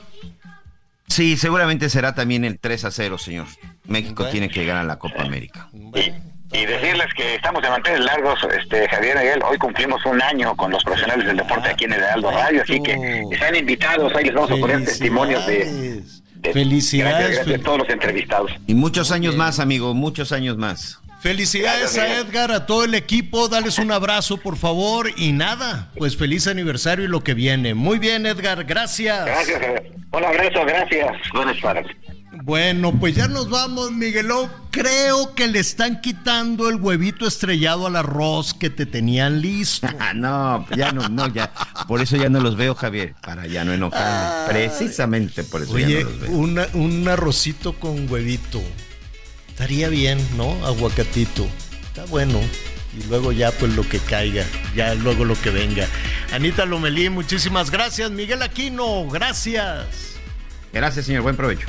Sí, seguramente será también el 3 a 0, señor. México Bueno. tiene que llegar a la Copa América. Y decirles que estamos de mantener largos, este Javier Miguel, hoy cumplimos un año con los profesionales del deporte aquí en el Heraldo Radio, así que están invitados, ahí les vamos a poner testimonios de, de- Felicidades, gracias, gracias a todos los entrevistados. Y muchos años más, amigo, muchos años más. Felicidades a Edgar, a todo el equipo, dales un abrazo por favor y nada, pues feliz aniversario y lo que viene. Muy bien Edgar, gracias. Gracias, Javier. Un abrazo, gracias. Buenas tardes. Bueno, pues ya nos vamos, Miguelón. Creo que le están quitando el huevito estrellado al arroz que te tenían listo. no, ya no, no, ya. Por eso ya no los veo, Javier, para ya no enojarme. Precisamente por eso ya Oye, no los veo. una- un arrocito con huevito. Estaría bien, ¿no? Aguacatito. Está bueno. Y luego ya pues lo que caiga, ya luego lo que venga. Anita Lomelí, muchísimas gracias. Miguel Aquino, gracias. Gracias, señor, buen provecho.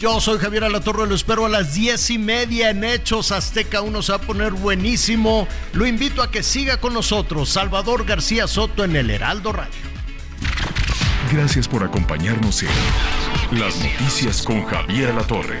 Yo soy Javier Alatorre, lo espero a las diez y media en Hechos Azteca 1 se va a poner buenísimo. Lo invito a que siga con nosotros, Salvador García Soto en el Heraldo Radio. Gracias por acompañarnos en Las Noticias con Javier La Torre.